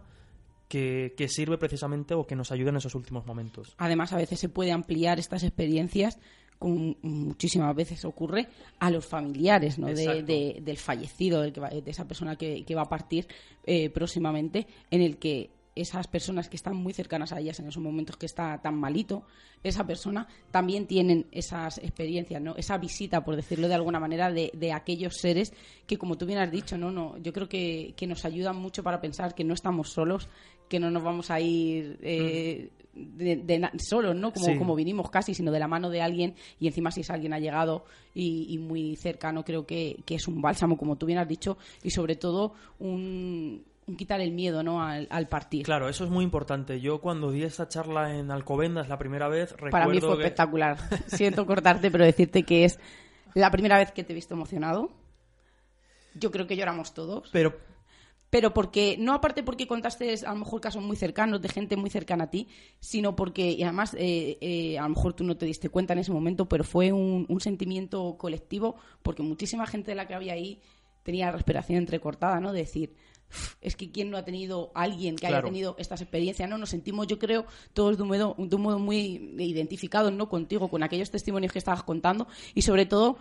que, que sirve precisamente o que nos ayuda en esos últimos momentos. Además, a veces se puede ampliar estas experiencias, como muchísimas veces ocurre, a los familiares ¿no? de, del fallecido, del que va- de esa persona que, que va a partir eh, próximamente, en el que esas personas que están muy cercanas a ellas en esos momentos que está tan malito, esa persona, también tienen esas experiencias, ¿no? Esa visita, por decirlo de alguna manera, de, de aquellos seres que, como tú bien has dicho, ¿no? no yo creo que, que nos ayudan mucho para pensar que no estamos solos, que no nos vamos a ir eh, de, de solos, ¿no? Como, Sí. como vinimos casi, sino de la mano de alguien y encima si es alguien ha llegado y, y muy cercano, creo que, que es un bálsamo, como tú bien has dicho, y sobre todo un, un quitar el miedo, ¿no? Al, al partir. Claro, eso es muy importante. Yo cuando di esta charla en Alcobendas la primera vez, recuerdo Para mí fue que- espectacular. (laughs) Siento cortarte, pero decirte que es la primera vez que te he visto emocionado. Yo creo que lloramos todos. Pero pero porque no aparte porque contaste a lo mejor casos muy cercanos de gente muy cercana a ti sino porque y además eh, eh, a lo mejor tú no te diste cuenta en ese momento pero fue un, un sentimiento colectivo porque muchísima gente de la que había ahí tenía la respiración entrecortada no de decir "Uf, es que quién no ha tenido alguien que haya tenido estas experiencias no nos sentimos yo creo todos de un modo de un modo muy identificados no contigo con aquellos testimonios que estabas contando y sobre todo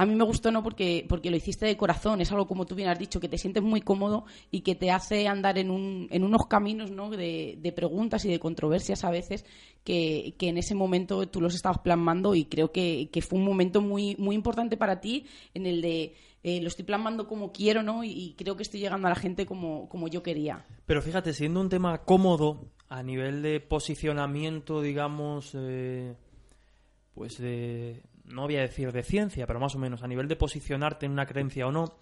a mí me gustó no porque, porque lo hiciste de corazón, es algo como tú bien has dicho, que te sientes muy cómodo y que te hace andar en, un, en unos caminos ¿no? de, de preguntas y de controversias a veces que, que en ese momento tú los estabas plasmando y creo que, que fue un momento muy, muy importante para ti en el de eh, lo estoy plasmando como quiero ¿no? y, creo que estoy llegando a la gente como, como yo quería. Pero fíjate, siendo un tema cómodo a nivel de posicionamiento, digamos, eh, pues de, no voy a decir de ciencia, pero más o menos a nivel de posicionarte en una creencia o no,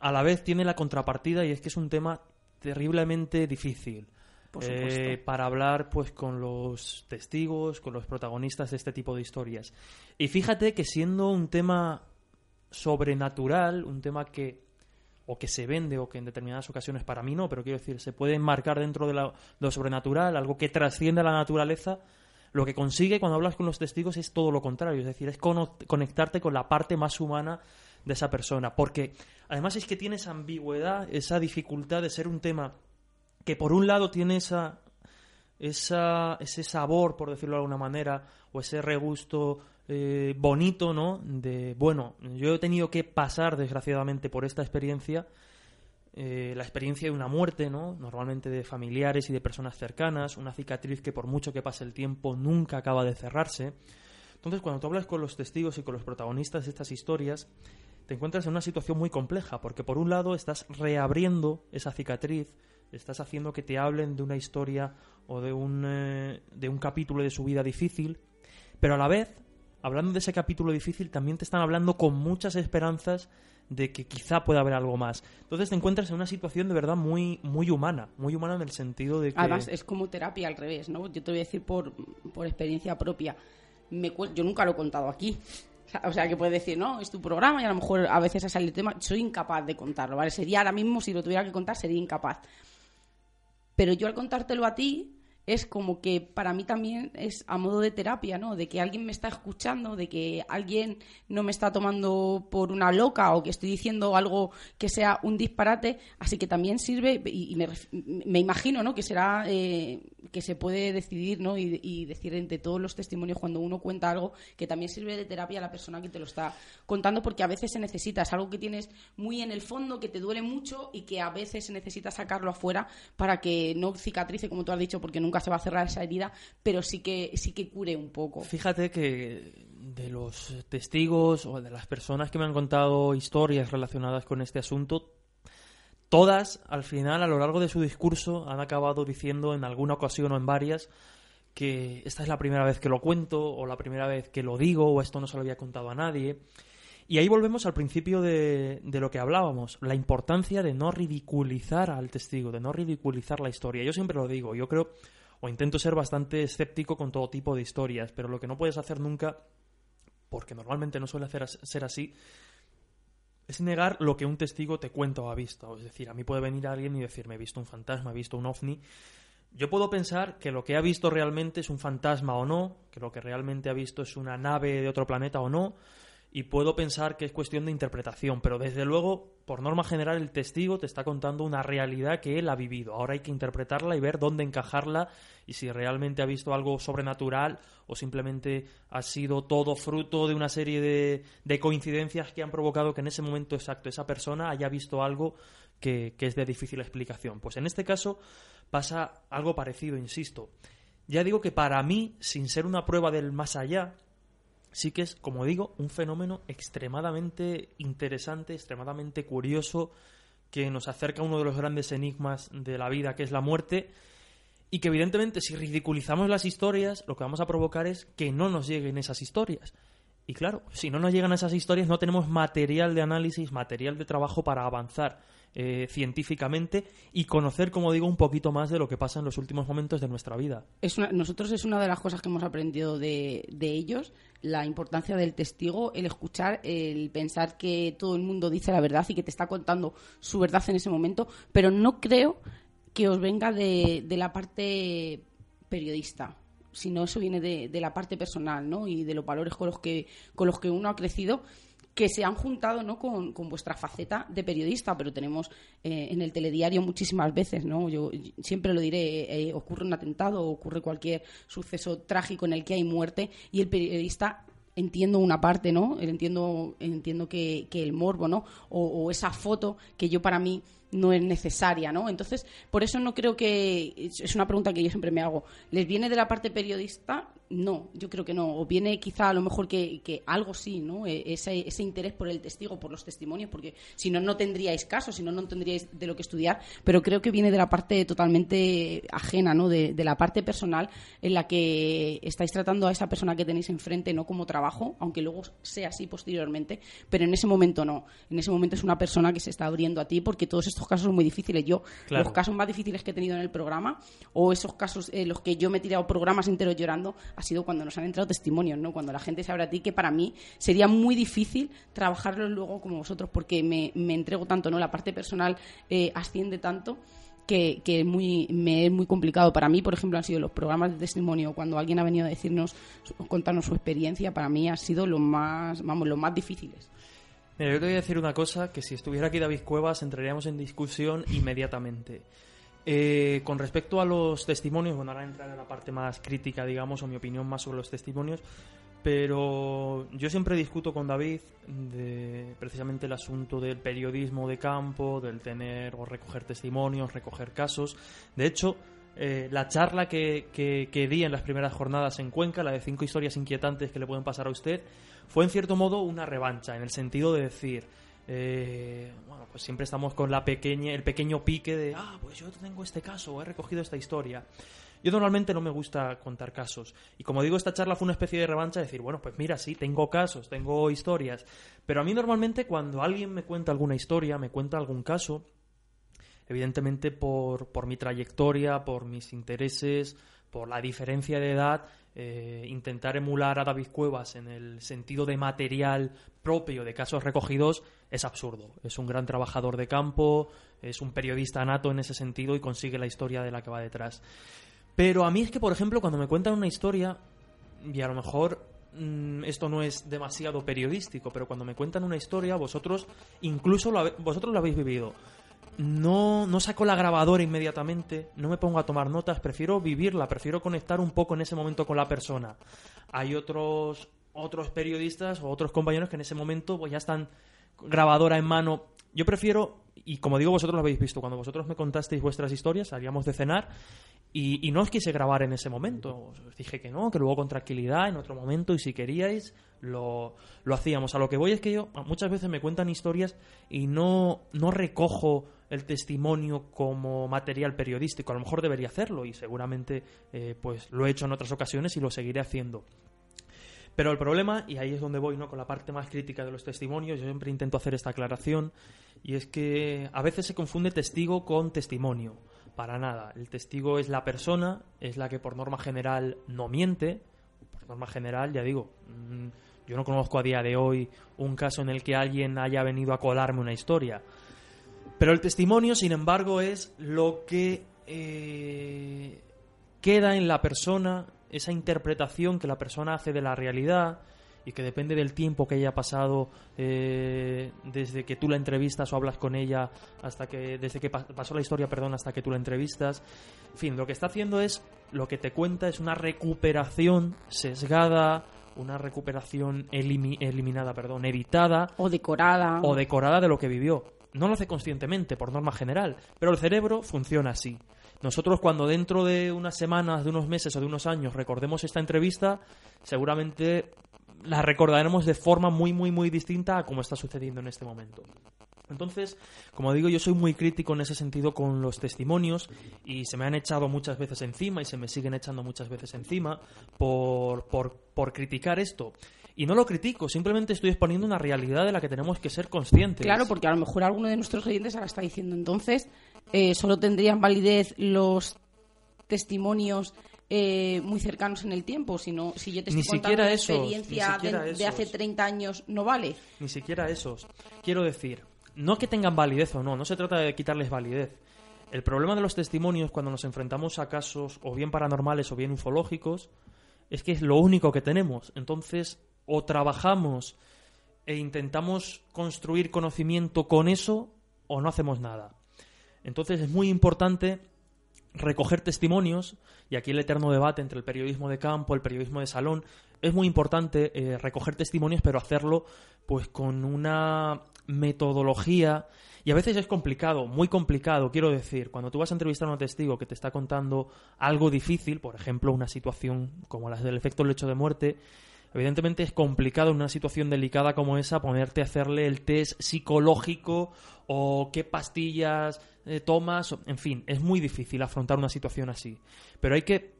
a la vez tiene la contrapartida y es que es un tema terriblemente difícil. Por eh, para hablar pues con los testigos, con los protagonistas de este tipo de historias. Y fíjate que siendo un tema sobrenatural, un tema que o que se vende o que en determinadas ocasiones para mí no, pero quiero decir, se puede enmarcar dentro de, la- de lo sobrenatural, algo que trasciende a la naturaleza, lo que consigue cuando hablas con los testigos es todo lo contrario, es decir, es conectarte con la parte más humana de esa persona, porque además es que tiene esa ambigüedad, esa dificultad de ser un tema que por un lado tiene esa, esa, ese sabor, por decirlo de alguna manera, o ese regusto eh, bonito, ¿no? De, bueno, yo he tenido que pasar, desgraciadamente, por esta experiencia, eh, la experiencia de una muerte, ¿no? Normalmente de familiares y de personas cercanas, una cicatriz que por mucho que pase el tiempo nunca acaba de cerrarse. Entonces, cuando tú hablas con los testigos y con los protagonistas de estas historias, te encuentras en una situación muy compleja, porque por un lado estás reabriendo esa cicatriz, estás haciendo que te hablen de una historia o de un, eh, de un capítulo de su vida difícil, pero a la vez, hablando de ese capítulo difícil, también te están hablando con muchas esperanzas de que quizá pueda haber algo más. Entonces te encuentras en una situación de verdad muy, muy humana, muy humana en el sentido de que... Además, es como terapia al revés, ¿no? Yo te voy a decir por, por experiencia propia. Me yo nunca lo he contado aquí. (laughs) O sea- que puedes decir, no, es tu programa y a lo mejor a veces salido el tema. Soy incapaz de contarlo, ¿vale? Sería ahora mismo, si lo tuviera que contar, sería incapaz. Pero yo al contártelo a ti, es como que para mí también es a modo de terapia, ¿no? De que alguien me está escuchando, de que alguien no me está tomando por una loca o que estoy diciendo algo que sea un disparate, así que también sirve y, me, me imagino, ¿no? Que será eh, que se puede decidir, ¿no? Y, y decir entre todos los testimonios cuando uno cuenta algo que también sirve de terapia a la persona que te lo está contando porque a veces se necesita, es algo que tienes muy en el fondo, que te duele mucho y que a veces se necesita sacarlo afuera para que no cicatrice, como tú has dicho, porque nunca se va a cerrar esa herida, pero sí que sí que cure un poco. Fíjate que de los testigos o de las personas que me han contado historias relacionadas con este asunto, todas al final a lo largo de su discurso han acabado diciendo en alguna ocasión o en varias que esta es la primera vez que lo cuento o la primera vez que lo digo o esto no se lo había contado a nadie. Y ahí volvemos al principio de, de lo que hablábamos, la importancia de no ridiculizar al testigo, de no ridiculizar la historia. Yo siempre lo digo, yo creo o intento ser bastante escéptico con todo tipo de historias, pero lo que no puedes hacer nunca, porque normalmente no suele hacer ser así, es negar lo que un testigo te cuenta o ha visto. Es decir, a mí puede venir alguien y decirme, he visto un fantasma, he visto un ovni. Yo puedo pensar que lo que ha visto realmente es un fantasma o no, que lo que realmente ha visto es una nave de otro planeta o no, y puedo pensar que es cuestión de interpretación, pero desde luego, por norma general, el testigo te está contando una realidad que él ha vivido. Ahora hay que interpretarla y ver dónde encajarla y si realmente ha visto algo sobrenatural o simplemente ha sido todo fruto de una serie de, de coincidencias que han provocado que en ese momento exacto esa persona haya visto algo que, que es de difícil explicación. Pues en este caso pasa algo parecido, insisto. Ya digo que para mí, sin ser una prueba del más allá, sí que es, como digo, un fenómeno extremadamente interesante, extremadamente curioso, que nos acerca a uno de los grandes enigmas de la vida, que es la muerte, y que evidentemente si ridiculizamos las historias, lo que vamos a provocar es que no nos lleguen esas historias. Y claro, si no nos llegan esas historias, no tenemos material de análisis, material de trabajo para avanzar eh, científicamente y conocer, como digo, un poquito más de lo que pasa en los últimos momentos de nuestra vida. Es una- nosotros es una de las cosas que hemos aprendido de, de ellos, la importancia del testigo, el escuchar, el pensar que todo el mundo dice la verdad y que te está contando su verdad en ese momento, pero no creo que os venga de, de la parte periodista sino eso viene de, de la parte personal ¿no? y de los valores con los que, con los que uno ha crecido que se han juntado ¿no? con, con vuestra faceta de periodista, pero tenemos eh, en el telediario muchísimas veces, ¿no? Yo siempre lo diré, eh, ocurre un atentado, ocurre cualquier suceso trágico en el que hay muerte y el periodista entiendo una parte, ¿no? Entiendo, entiendo que, que el morbo, ¿no? O, o esa foto que yo para mí no es necesaria, ¿no? Entonces, por eso no creo que es una pregunta que yo siempre me hago. ¿Les viene de la parte periodista? No, yo creo que no. O viene quizá a lo mejor que, que algo sí, ¿no? E- Ese, ese interés por el testigo, por los testimonios, porque si no, no tendríais caso, si no, no tendríais de lo que estudiar. Pero creo que viene de la parte totalmente ajena, ¿no? De, de la parte personal en la que estáis tratando a esa persona que tenéis enfrente no como trabajo, aunque luego sea así posteriormente, pero en ese momento no. En ese momento es una persona que se está abriendo a ti porque todos estos casos son muy difíciles. Yo, Claro. los casos más difíciles que he tenido en el programa, o esos casos en los que yo me he tirado programas enteros llorando, ha sido cuando nos han entrado testimonios, ¿no? Cuando la gente se abre a ti, que para mí sería muy difícil trabajarlo luego como vosotros, porque me, me entrego tanto, ¿no? La parte personal eh, asciende tanto que, que es muy, me es muy complicado. Para mí, por ejemplo, han sido los programas de testimonio, cuando alguien ha venido a decirnos, contarnos su experiencia, para mí ha sido lo más, vamos, los más difíciles. Mira, yo te voy a decir una cosa que si estuviera aquí David Cuevas entraríamos en discusión inmediatamente. Eh, con respecto a los testimonios, bueno, ahora entraré en la parte más crítica, digamos, o mi opinión más sobre los testimonios, pero yo siempre discuto con David de precisamente el asunto del periodismo de campo, del tener o recoger testimonios, recoger casos. De hecho, eh, la charla que, que- que di en las primeras jornadas en Cuenca, la de cinco historias inquietantes que le pueden pasar a usted, fue en cierto modo una revancha, en el sentido de decir, eh, bueno, pues siempre estamos con la pequeña, el pequeño pique de, ah, pues yo tengo este caso, he recogido esta historia. Yo normalmente no me gusta contar casos. Y como digo, esta charla fue una especie de revancha de decir, bueno, pues mira, sí, tengo casos, tengo historias. Pero a mí normalmente cuando alguien me cuenta alguna historia, me cuenta algún caso, evidentemente por, por mi trayectoria, por mis intereses, por la diferencia de edad, eh, intentar emular a David Cuevas en el sentido de material propio de casos recogidos es absurdo. Es un gran trabajador de campo, es un periodista nato en ese sentido y consigue la historia de la que va detrás. Pero a mí es que, por ejemplo, cuando me cuentan una historia, y a lo mejor mm, esto no es demasiado periodístico, pero cuando me cuentan una historia, vosotros incluso lo vosotros lo habéis vivido. No, no saco la grabadora inmediatamente, no me pongo a tomar notas, prefiero vivirla, prefiero conectar un poco en ese momento con la persona. Hay otros, otros periodistas o otros compañeros que en ese momento pues, ya están grabadora en mano. Yo prefiero, y como digo, vosotros lo habéis visto, cuando vosotros me contasteis vuestras historias, salíamos de cenar y, no os quise grabar en ese momento. Os dije que no, que luego con tranquilidad, en otro momento, y si queríais, lo, lo hacíamos. A lo que voy es que yo muchas veces me cuentan historias y no, no recojo el testimonio como material periodístico. A lo mejor debería hacerlo y seguramente eh, pues lo he hecho en otras ocasiones y lo seguiré haciendo. Pero el problema, y ahí es donde voy ¿no? con la parte más crítica de los testimonios, yo siempre intento hacer esta aclaración, y es que a veces se confunde testigo con testimonio. Para nada. El testigo es la persona, es la que por norma general no miente. Por norma general, ya digo, mm, yo no conozco a día de hoy un caso en el que alguien haya venido a colarme una historia. Pero el testimonio, sin embargo, es lo que eh, queda en la persona, esa interpretación que la persona hace de la realidad y que depende del tiempo que haya pasado eh, desde que tú la entrevistas o hablas con ella hasta que desde que pa- pasó la historia, perdón, hasta que tú la entrevistas. En fin, lo que está haciendo es lo que te cuenta es una recuperación sesgada, una recuperación elimi- eliminada, perdón, editada O decorada. o decorada de lo que vivió. No lo hace conscientemente, por norma general, pero el cerebro funciona así. Nosotros cuando dentro de unas semanas, de unos meses o de unos años recordemos esta entrevista, seguramente la recordaremos de forma muy, muy, muy distinta a como está sucediendo en este momento. Entonces, como digo, yo soy muy crítico en ese sentido con los testimonios y se me han echado muchas veces encima y se me siguen echando muchas veces encima por, por, por criticar esto. Y no lo critico, simplemente estoy exponiendo una realidad de la que tenemos que ser conscientes. Claro, porque a lo mejor alguno de nuestros oyentes ahora está diciendo entonces, eh, solo tendrían validez los testimonios eh, muy cercanos en el tiempo, sino si yo te Ni estoy contando siquiera una esos, ni experiencia siquiera de, de hace esos. 30 años, no vale. Ni siquiera esos. Quiero decir, no que tengan validez o no, no se trata de quitarles validez. El problema de los testimonios cuando nos enfrentamos a casos o bien paranormales o bien ufológicos es que es lo único que tenemos. Entonces, o trabajamos e intentamos construir conocimiento con eso o no hacemos nada. Entonces es muy importante recoger testimonios, y aquí el eterno debate entre el periodismo de campo, el periodismo de salón, es muy importante eh, recoger testimonios, pero hacerlo pues con una metodología y a veces es complicado, muy complicado, quiero decir, cuando tú vas a entrevistar a un testigo que te está contando algo difícil, por ejemplo, una situación como la del efecto lecho de muerte, Evidentemente es complicado en una situación delicada como esa ponerte a hacerle el test psicológico o qué pastillas eh, tomas, en fin, es muy difícil afrontar una situación así. Pero hay que,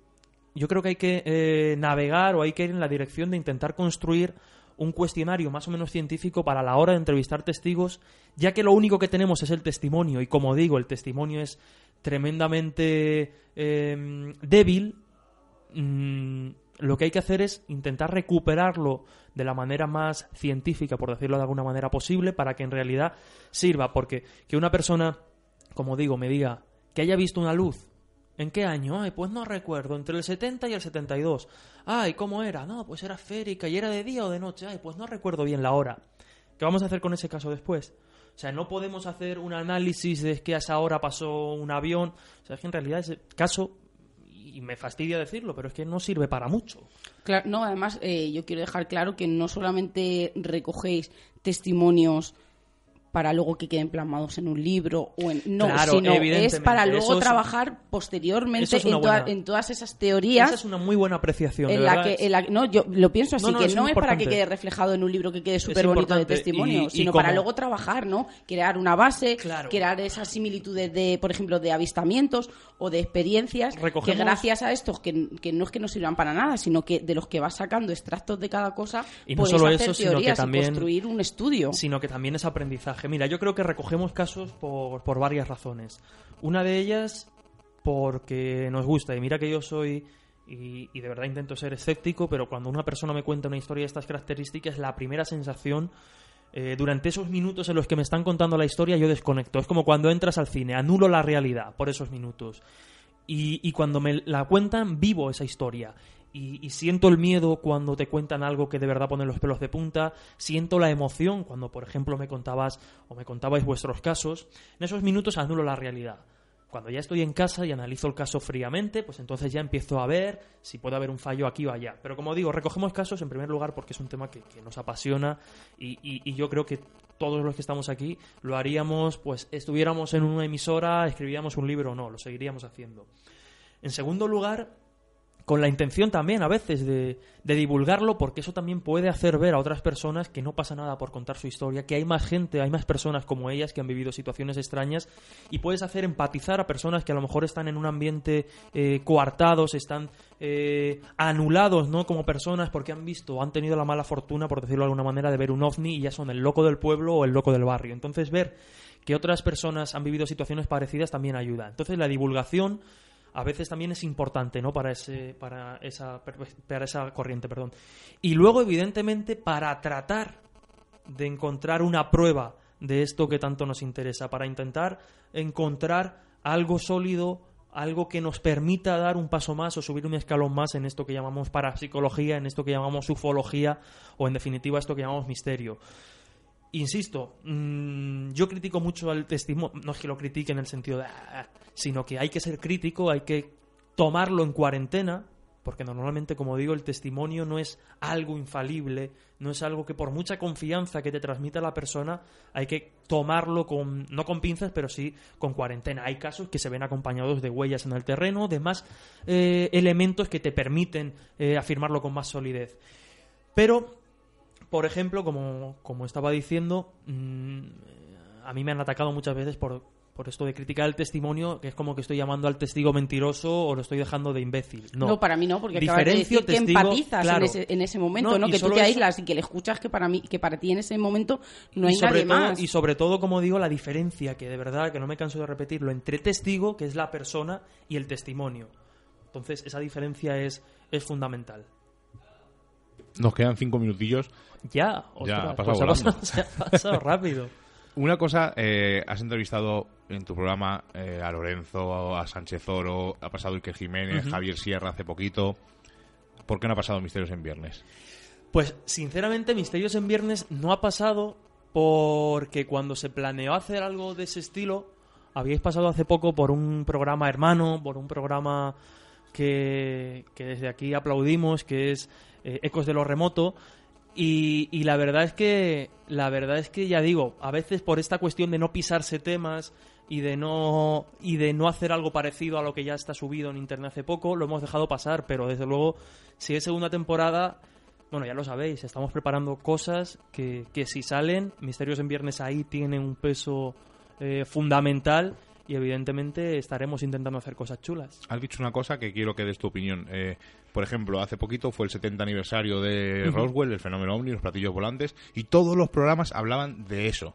yo creo que hay que eh, navegar o hay que ir en la dirección de intentar construir un cuestionario más o menos científico para la hora de entrevistar testigos, ya que lo único que tenemos es el testimonio y como digo, el testimonio es tremendamente eh, débil, mm, lo que hay que hacer es intentar recuperarlo de la manera más científica, por decirlo de alguna manera posible, para que en realidad sirva. Porque que una persona, como digo, me diga que haya visto una luz. ¿En qué año? Ay, pues no recuerdo. Entre el 70 y el 72. Ay, ¿cómo era? No, pues era esférica. ¿Y era de día o de noche? Ay, pues no recuerdo bien la hora. ¿Qué vamos a hacer con ese caso después? O sea, no podemos hacer un análisis de que a esa hora pasó un avión. O sea, es que en realidad ese caso, y me fastidia decirlo, pero es que no sirve para mucho. Claro, no, además eh, yo quiero dejar claro que no solamente recogéis testimonios para luego que queden plasmados en un libro o en no, Claro, sino es para luego es- trabajar posteriormente es en, una toda- buena- en todas esas teorías Esa es una muy buena apreciación. de en la verdad. que en la- no yo lo pienso así No, no, que es no es para que quede reflejado en un libro que quede súper bonito de testimonio Y- y sino para luego trabajar no crear una base Claro. crear esas similitudes de por ejemplo de avistamientos o de experiencias Recogemos- que gracias a estos que, que no es que no sirvan para nada sino que de los que vas sacando extractos de cada cosa Y no puedes solo hacer eso, sino que teorías también- y construir un estudio sino que también es aprendizaje. Mira, yo creo que recogemos casos por, por varias razones. Una de ellas porque nos gusta. Y mira que yo soy, y, y de verdad intento ser escéptico, pero cuando una persona me cuenta una historia de estas características, la primera sensación... eh, durante esos minutos en los que me están contando la historia yo desconecto. Es como cuando entras al cine, anulo la realidad por esos minutos. Y, y cuando me la cuentan, vivo esa historia. Y, y siento el miedo cuando te cuentan algo que de verdad pone los pelos de punta. Siento la emoción cuando, por ejemplo, me contabas o me contabais vuestros casos. En esos minutos anulo la realidad. Cuando ya estoy en casa y analizo el caso fríamente, pues entonces ya empiezo a ver si puede haber un fallo aquí o allá. Pero como digo, recogemos casos en primer lugar porque es un tema que, nos apasiona y, y- yo creo que todos los que estamos aquí lo haríamos, pues estuviéramos en una emisora, escribiríamos un libro o no, lo seguiríamos haciendo. En segundo lugar, con la intención también a veces de, divulgarlo, porque eso también puede hacer ver a otras personas que no pasa nada por contar su historia, que hay más gente, hay más personas como ellas que han vivido situaciones extrañas y puedes hacer empatizar a personas que a lo mejor están en un ambiente eh, coartados, están eh, anulados ¿no? como personas porque han visto, han tenido la mala fortuna, por decirlo de alguna manera, de ver un ovni y ya son el loco del pueblo o el loco del barrio. Entonces ver que otras personas han vivido situaciones parecidas también ayuda. Entonces la divulgación a veces también es importante, ¿no? Para ese, para esa, para esa corriente, perdón. Y luego, evidentemente, para tratar de encontrar una prueba de esto que tanto nos interesa, para intentar encontrar algo sólido, algo que nos permita dar un paso más o subir un escalón más en esto que llamamos parapsicología, en esto que llamamos ufología o en definitiva esto que llamamos misterio. Insisto, mmm, yo critico mucho al testimonio, no es que lo critique en el sentido de, ah, sino que hay que ser crítico, hay que tomarlo en cuarentena, porque normalmente, como digo, el testimonio no es algo infalible, no es algo que por mucha confianza que te transmita la persona, hay que tomarlo con, no con pinzas, pero sí con cuarentena. Hay casos que se ven acompañados de huellas en el terreno, de más eh, elementos que te permiten eh, afirmarlo con más solidez. Pero, por ejemplo, como, como estaba diciendo, mm, a mí me han atacado muchas veces por, por esto de criticar el testimonio, que es como que estoy llamando al testigo mentiroso o lo estoy dejando de imbécil. No, No, para mí no, porque acabas de decir que testigo- empatizas claro. en, ese, en ese momento, No, Que tú te eso- aíslas y que le escuchas que para mí, que para ti en ese momento no hay y nadie todo, más. Y sobre todo, como digo, la diferencia, que de verdad, que no me canso de repetirlo, entre testigo, que es la persona, y el testimonio. Entonces, esa diferencia es, es fundamental. Nos quedan cinco minutillos. Ya, ostras, ha pasado pues ha volando. pasado, (laughs) se ha pasado rápido. Una cosa, eh, has entrevistado en tu programa eh, a Lorenzo, a Sánchez Oro, ha pasado Iker Jiménez, Javier Sierra hace poquito. ¿Por qué no ha pasado Misterios en Viernes? Pues, sinceramente, Misterios en Viernes no ha pasado porque cuando se planeó hacer algo de ese estilo, habíais pasado hace poco por un programa hermano, por un programa que, que desde aquí aplaudimos, que es eh, Ecos de lo Remoto. Y, la verdad es que, la verdad es que ya digo, a veces por esta cuestión de no pisarse temas y de no y de no hacer algo parecido a lo que ya está subido en internet hace poco, lo hemos dejado pasar, pero desde luego, si es segunda temporada, bueno, ya lo sabéis, estamos preparando cosas que, que si salen, Misterios en Viernes ahí tiene un peso eh, fundamental y evidentemente estaremos intentando hacer cosas chulas. Has dicho una cosa que quiero que des tu opinión. Eh, por ejemplo, hace poquito fue el 70 aniversario de Roswell, el fenómeno ovni, los platillos volantes, y todos los programas hablaban de eso.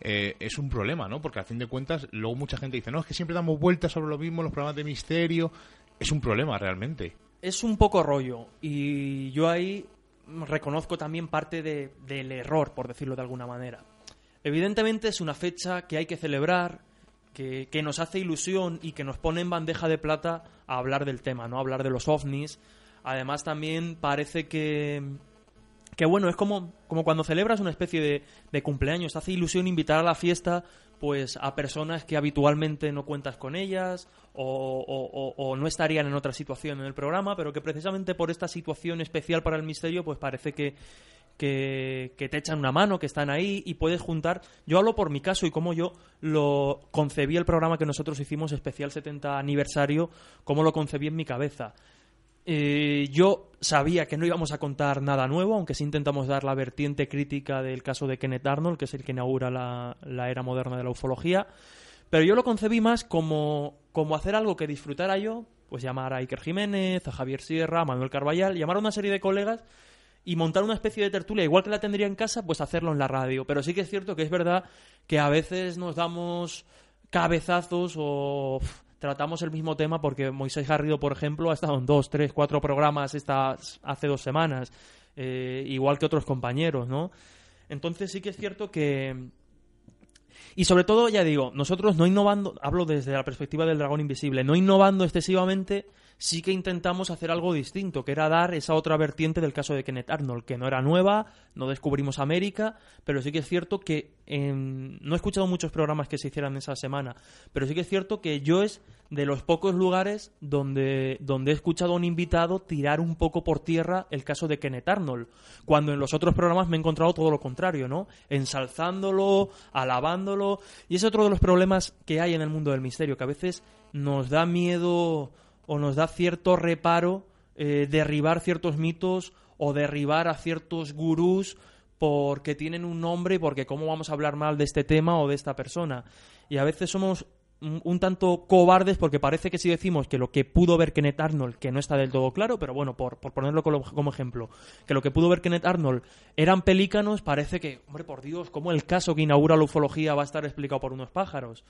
Eh, es un problema, ¿no? Porque a fin de cuentas, luego mucha gente dice, no, es que siempre damos vueltas sobre lo mismo, los programas de misterio. Es un problema realmente. es un poco rollo y yo ahí reconozco también parte de- del error, por decirlo de alguna manera. Evidentemente es una fecha que hay que celebrar, que, nos hace ilusión y que nos pone en bandeja de plata a hablar del tema, ¿no? A hablar de los ovnis. Además también parece que, que bueno, es como, como cuando celebras una especie de, de cumpleaños, hace ilusión invitar a la fiesta pues a personas que habitualmente no cuentas con ellas o, o- o- o no estarían en otra situación en el programa, pero que precisamente por esta situación especial para el misterio pues parece que, que, te echan una mano, que están ahí y puedes juntar. Yo hablo por mi caso y cómo yo lo concebí el programa que nosotros hicimos, especial 70 aniversario, cómo lo concebí en mi cabeza. Eh, yo sabía que no íbamos a contar nada nuevo, aunque sí intentamos dar la vertiente crítica del caso de Kenneth Arnold, que es el que inaugura la, la era moderna de la ufología. Pero yo lo concebí más como, como hacer algo que disfrutara yo, pues llamar a Iker Jiménez, a Javier Sierra, a Manuel Carballal, llamar a una serie de colegas y montar una especie de tertulia, igual que la tendría en casa, pues hacerlo en la radio. Pero sí que es cierto que es verdad que a veces nos damos cabezazos o tratamos el mismo tema porque Moisés Garrido, por ejemplo, ha estado en dos, tres, cuatro programas estas, hace dos semanas, eh, igual que otros compañeros, ¿no? Entonces sí que es cierto que... Y sobre todo, ya digo, nosotros no innovando, hablo desde la perspectiva del dragón invisible, no innovando excesivamente, sí que intentamos hacer algo distinto, que era dar esa otra vertiente del caso de Kenneth Arnold, que no era nueva, no descubrimos América, pero sí que es cierto que em, no he escuchado muchos programas que se hicieran esa semana, pero sí que es cierto que yo es de los pocos lugares donde, donde he escuchado a un invitado tirar un poco por tierra el caso de Kenneth Arnold, cuando en los otros programas me he encontrado todo lo contrario, ¿no? Ensalzándolo, alabándolo, y es otro de los problemas que hay en el mundo del misterio, que a veces nos da miedo o nos da cierto reparo eh, derribar ciertos mitos o derribar a ciertos gurús porque tienen un nombre y porque cómo vamos a hablar mal de este tema o de esta persona. Y a veces somos un, tanto cobardes porque parece que si decimos que lo que pudo ver Kenneth Arnold, que no está del todo claro, pero bueno, por, por ponerlo como ejemplo, que lo que pudo ver Kenneth Arnold eran pelícanos, parece que, hombre, por Dios, ¿cómo el caso que inaugura la ufología va a estar explicado por unos pájaros?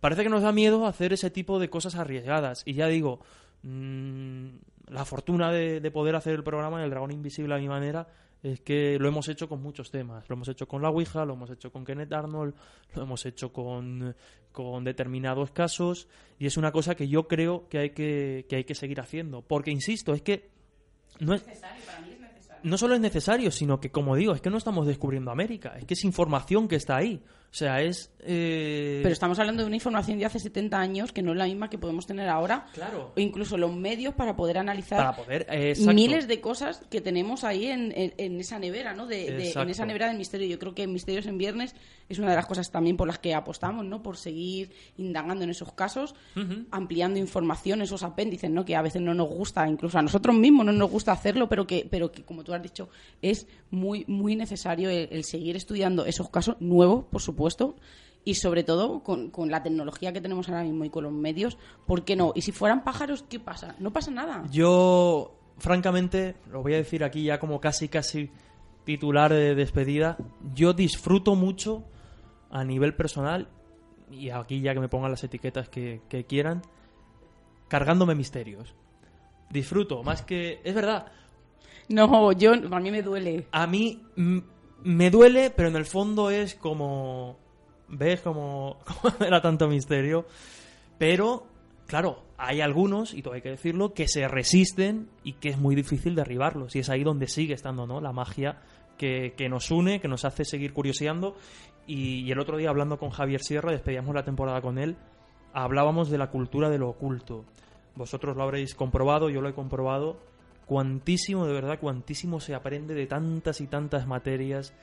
Parece que nos da miedo hacer ese tipo de cosas arriesgadas. Y ya digo, mm, la fortuna de, de poder hacer el programa El Dragón Invisible a mi manera es que lo hemos hecho con muchos temas. Lo hemos hecho con la Ouija, lo hemos hecho con Kenneth Arnold, lo hemos hecho con, con determinados casos. Y es una cosa que yo creo que hay que, que hay que seguir haciendo. Porque, insisto, es que no es, no solo es necesario, sino que, como digo, es que no estamos descubriendo América, es que es información que está ahí. O sea, es... eh, Pero estamos hablando de una información de hace 70 años que no es la misma que podemos tener ahora. Claro. O incluso los medios para poder analizar Para poder... eh, miles de cosas que tenemos ahí en, en- en esa nevera, ¿no? De, de- en esa nevera del misterio. Yo creo que Misterios en Viernes es una de las cosas también por las que apostamos, ¿no? Por seguir indagando en esos casos, ampliando información, esos apéndices, ¿no? Que a veces no nos gusta, incluso a nosotros mismos no nos gusta hacerlo, pero que, pero que como tú has dicho, es muy, muy necesario el, el seguir estudiando esos casos nuevos, por supuesto. Y sobre todo con, con la tecnología que tenemos ahora mismo y con los medios, ¿por qué no? Y si fueran pájaros, ¿qué pasa? No pasa nada. Yo, francamente, lo voy a decir aquí ya como casi, casi titular de despedida, yo disfruto mucho a nivel personal, y aquí ya que me pongan las etiquetas que, que quieran, cargándome misterios. Disfruto, más que... Es verdad, No, yo, a mí me duele. a mí mm, me duele, pero en el fondo es como... ¿Ves cómo, (laughs) cómo era tanto misterio? Pero, claro, hay algunos, y todo hay que decirlo, que se resisten y que es muy difícil derribarlos. Y es ahí donde sigue estando ¿no? la magia que, que nos une, que nos hace seguir curioseando. Y el otro día, hablando con Javier Sierra, despedíamos la temporada con él, hablábamos de la cultura de lo oculto. Vosotros lo habréis comprobado, yo lo he comprobado. Cuantísimo, de verdad, cuantísimo se aprende de tantas y tantas materias,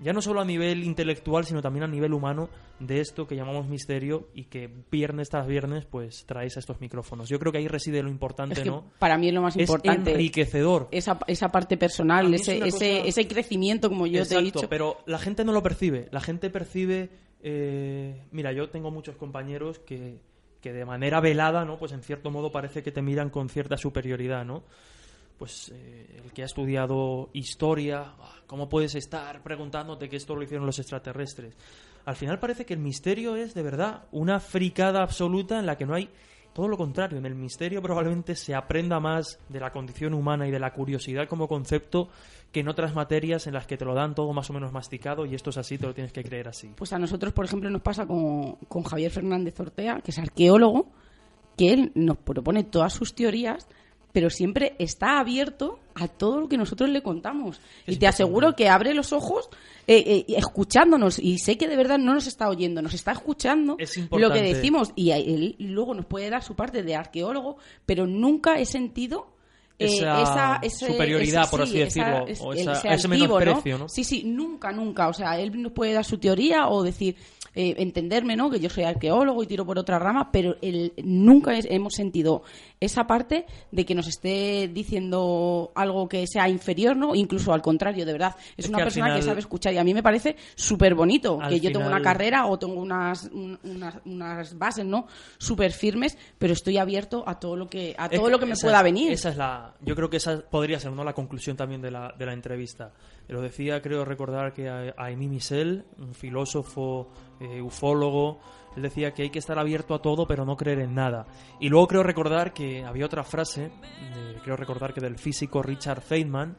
ya no solo a nivel intelectual, sino también a nivel humano, de esto que llamamos misterio y que viernes tras viernes, pues traéis a estos micrófonos. Yo creo que ahí reside lo importante, Es que ¿no? para mí es lo más Es importante. enriquecedor. Esa, esa parte personal, es ese, ese, cosa- ese crecimiento, como yo te he dicho. pero la gente no lo percibe. La gente percibe. eh, mira, yo tengo muchos compañeros que, que de manera velada, ¿no? Pues en cierto modo parece que te miran con cierta superioridad, ¿no? Pues eh, el que ha estudiado historia, ah, ¿cómo puedes estar preguntándote que esto lo hicieron los extraterrestres? Al final parece que el misterio es de verdad una fricada absoluta en la que no hay todo lo contrario. En el misterio probablemente se aprenda más de la condición humana y de la curiosidad como concepto que en otras materias en las que te lo dan todo más o menos masticado y esto es así, te lo tienes que creer así. Pues a nosotros, por ejemplo, nos pasa con, con Javier Fernández Ortea, que es arqueólogo, que él nos propone todas sus teorías, pero siempre está abierto a todo lo que nosotros le contamos. y te aseguro que abre los ojos eh, eh, escuchándonos. Y sé que de verdad no nos está oyendo, nos está escuchando Es lo que decimos. Y él luego nos puede dar su parte de arqueólogo, pero nunca he sentido. eh, Esa ese- superioridad, por así sí, decirlo, o ese ese menosprecio, ¿no? Sí, sí, nunca, nunca. O sea, él nos puede dar su teoría o decir, eh, entenderme, ¿no? Que yo soy arqueólogo y tiro por otra rama, pero él, nunca es- hemos sentido esa parte de que nos esté diciendo algo que sea inferior, ¿no? Incluso al contrario, de verdad. Es, Es una que persona final- que sabe escuchar y a mí me parece súper bonito que yo tengo final- una carrera o tengo unas, un- unas, unas bases, ¿no? Súper firmes, pero estoy abierto a todo lo que, a Es todo lo que me pueda es- venir. Esa es la, yo creo que esa podría ser ¿no? la conclusión también de la, de la entrevista. Lo decía, creo recordar que a- Aimé Michel, un filósofo, eh, ufólogo, él decía que hay que estar abierto a todo pero no creer en nada. Y luego creo recordar que había otra frase, de- creo recordar que del físico Richard Feynman,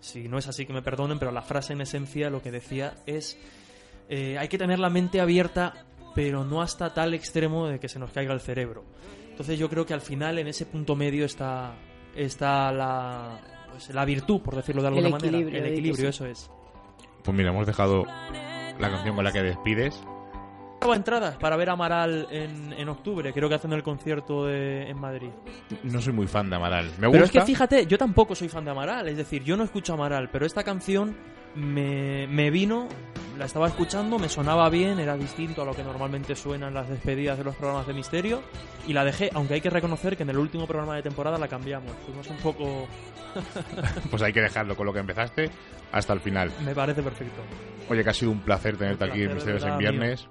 si no es así que me perdonen, pero la frase en esencia lo que decía es eh, hay que tener la mente abierta, pero no hasta tal extremo de que se nos caiga el cerebro. Entonces yo creo que al final en ese punto medio está, está la, pues, la virtud, por decirlo de alguna El manera. El equilibrio, eso es. Pues mira, hemos dejado la canción con la que despides. Entradas para ver a Amaral en, en octubre, creo que hacen el concierto de- en Madrid. No soy muy fan de Amaral. Me Pero es gusta. que fíjate, yo tampoco soy fan de Amaral, es decir, yo no escucho Amaral, pero esta canción me, me vino, la estaba escuchando, me sonaba bien, era distinto a lo que normalmente suenan las despedidas de los programas de misterio, y la dejé, aunque hay que reconocer que en el último programa de temporada la cambiamos, fuimos un poco... (laughs) Pues hay que dejarlo con lo que empezaste hasta el final. me parece perfecto. Oye, que ha sido un placer tenerte Un aquí en placer, Misterios en Viernes.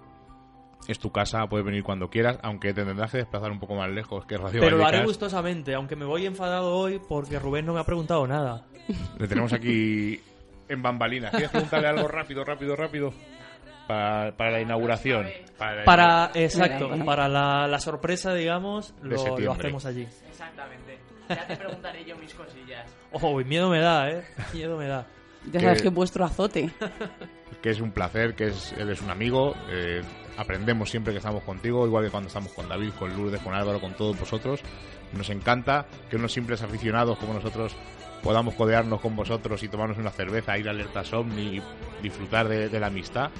Es tu casa, puedes venir cuando quieras, aunque te tendrás que desplazar un poco más lejos que Radio Pero lo haré Vallecas. gustosamente, aunque me voy enfadado hoy porque Rubén no me ha preguntado nada. Le tenemos aquí en bambalinas. ¿Quieres preguntarle algo rápido, rápido, rápido? Para, para la inauguración. Para, la Para, exacto, para la, la sorpresa, digamos, lo, lo hacemos allí. Exactamente. Ya te preguntaré yo mis cosillas. Oh, miedo me da, ¿eh? Miedo me da. Ya sabes que- que es vuestro azote. (laughs) que es un placer, que es, eres un amigo. eh, aprendemos siempre que estamos contigo, igual que cuando estamos con David, con Lourdes, con Álvaro, con todos vosotros. Nos encanta que unos simples aficionados como nosotros podamos codearnos con vosotros y tomarnos una cerveza, ir a Alerta Somni y disfrutar de, la amistad.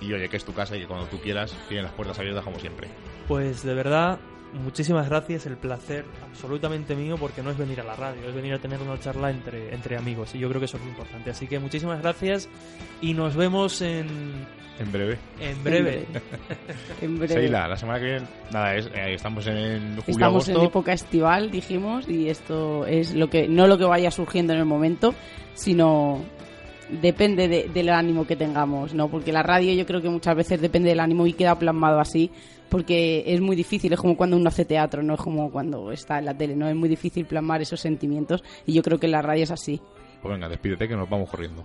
Y oye, que es tu casa y que cuando tú quieras tienen las puertas abiertas como siempre. Pues de verdad, muchísimas gracias, el placer absolutamente mío porque no es venir a la radio, es venir a tener una charla entre, entre amigos y yo creo que eso es muy importante. Así que muchísimas gracias y nos vemos en, En breve. en breve. (laughs) En breve. Seila, la semana que viene, nada, es, eh, estamos en julio, Estamos en época estival, dijimos, y esto es lo que no lo que vaya surgiendo en el momento, sino depende de- del ánimo que tengamos, ¿no? Porque la radio yo creo que muchas veces depende del ánimo y queda plasmado así, porque es muy difícil, es como cuando uno hace teatro, no es como cuando está en la tele, ¿no? Es muy difícil plasmar esos sentimientos y yo creo que en la radio es así. Pues venga, despídete que nos vamos corriendo.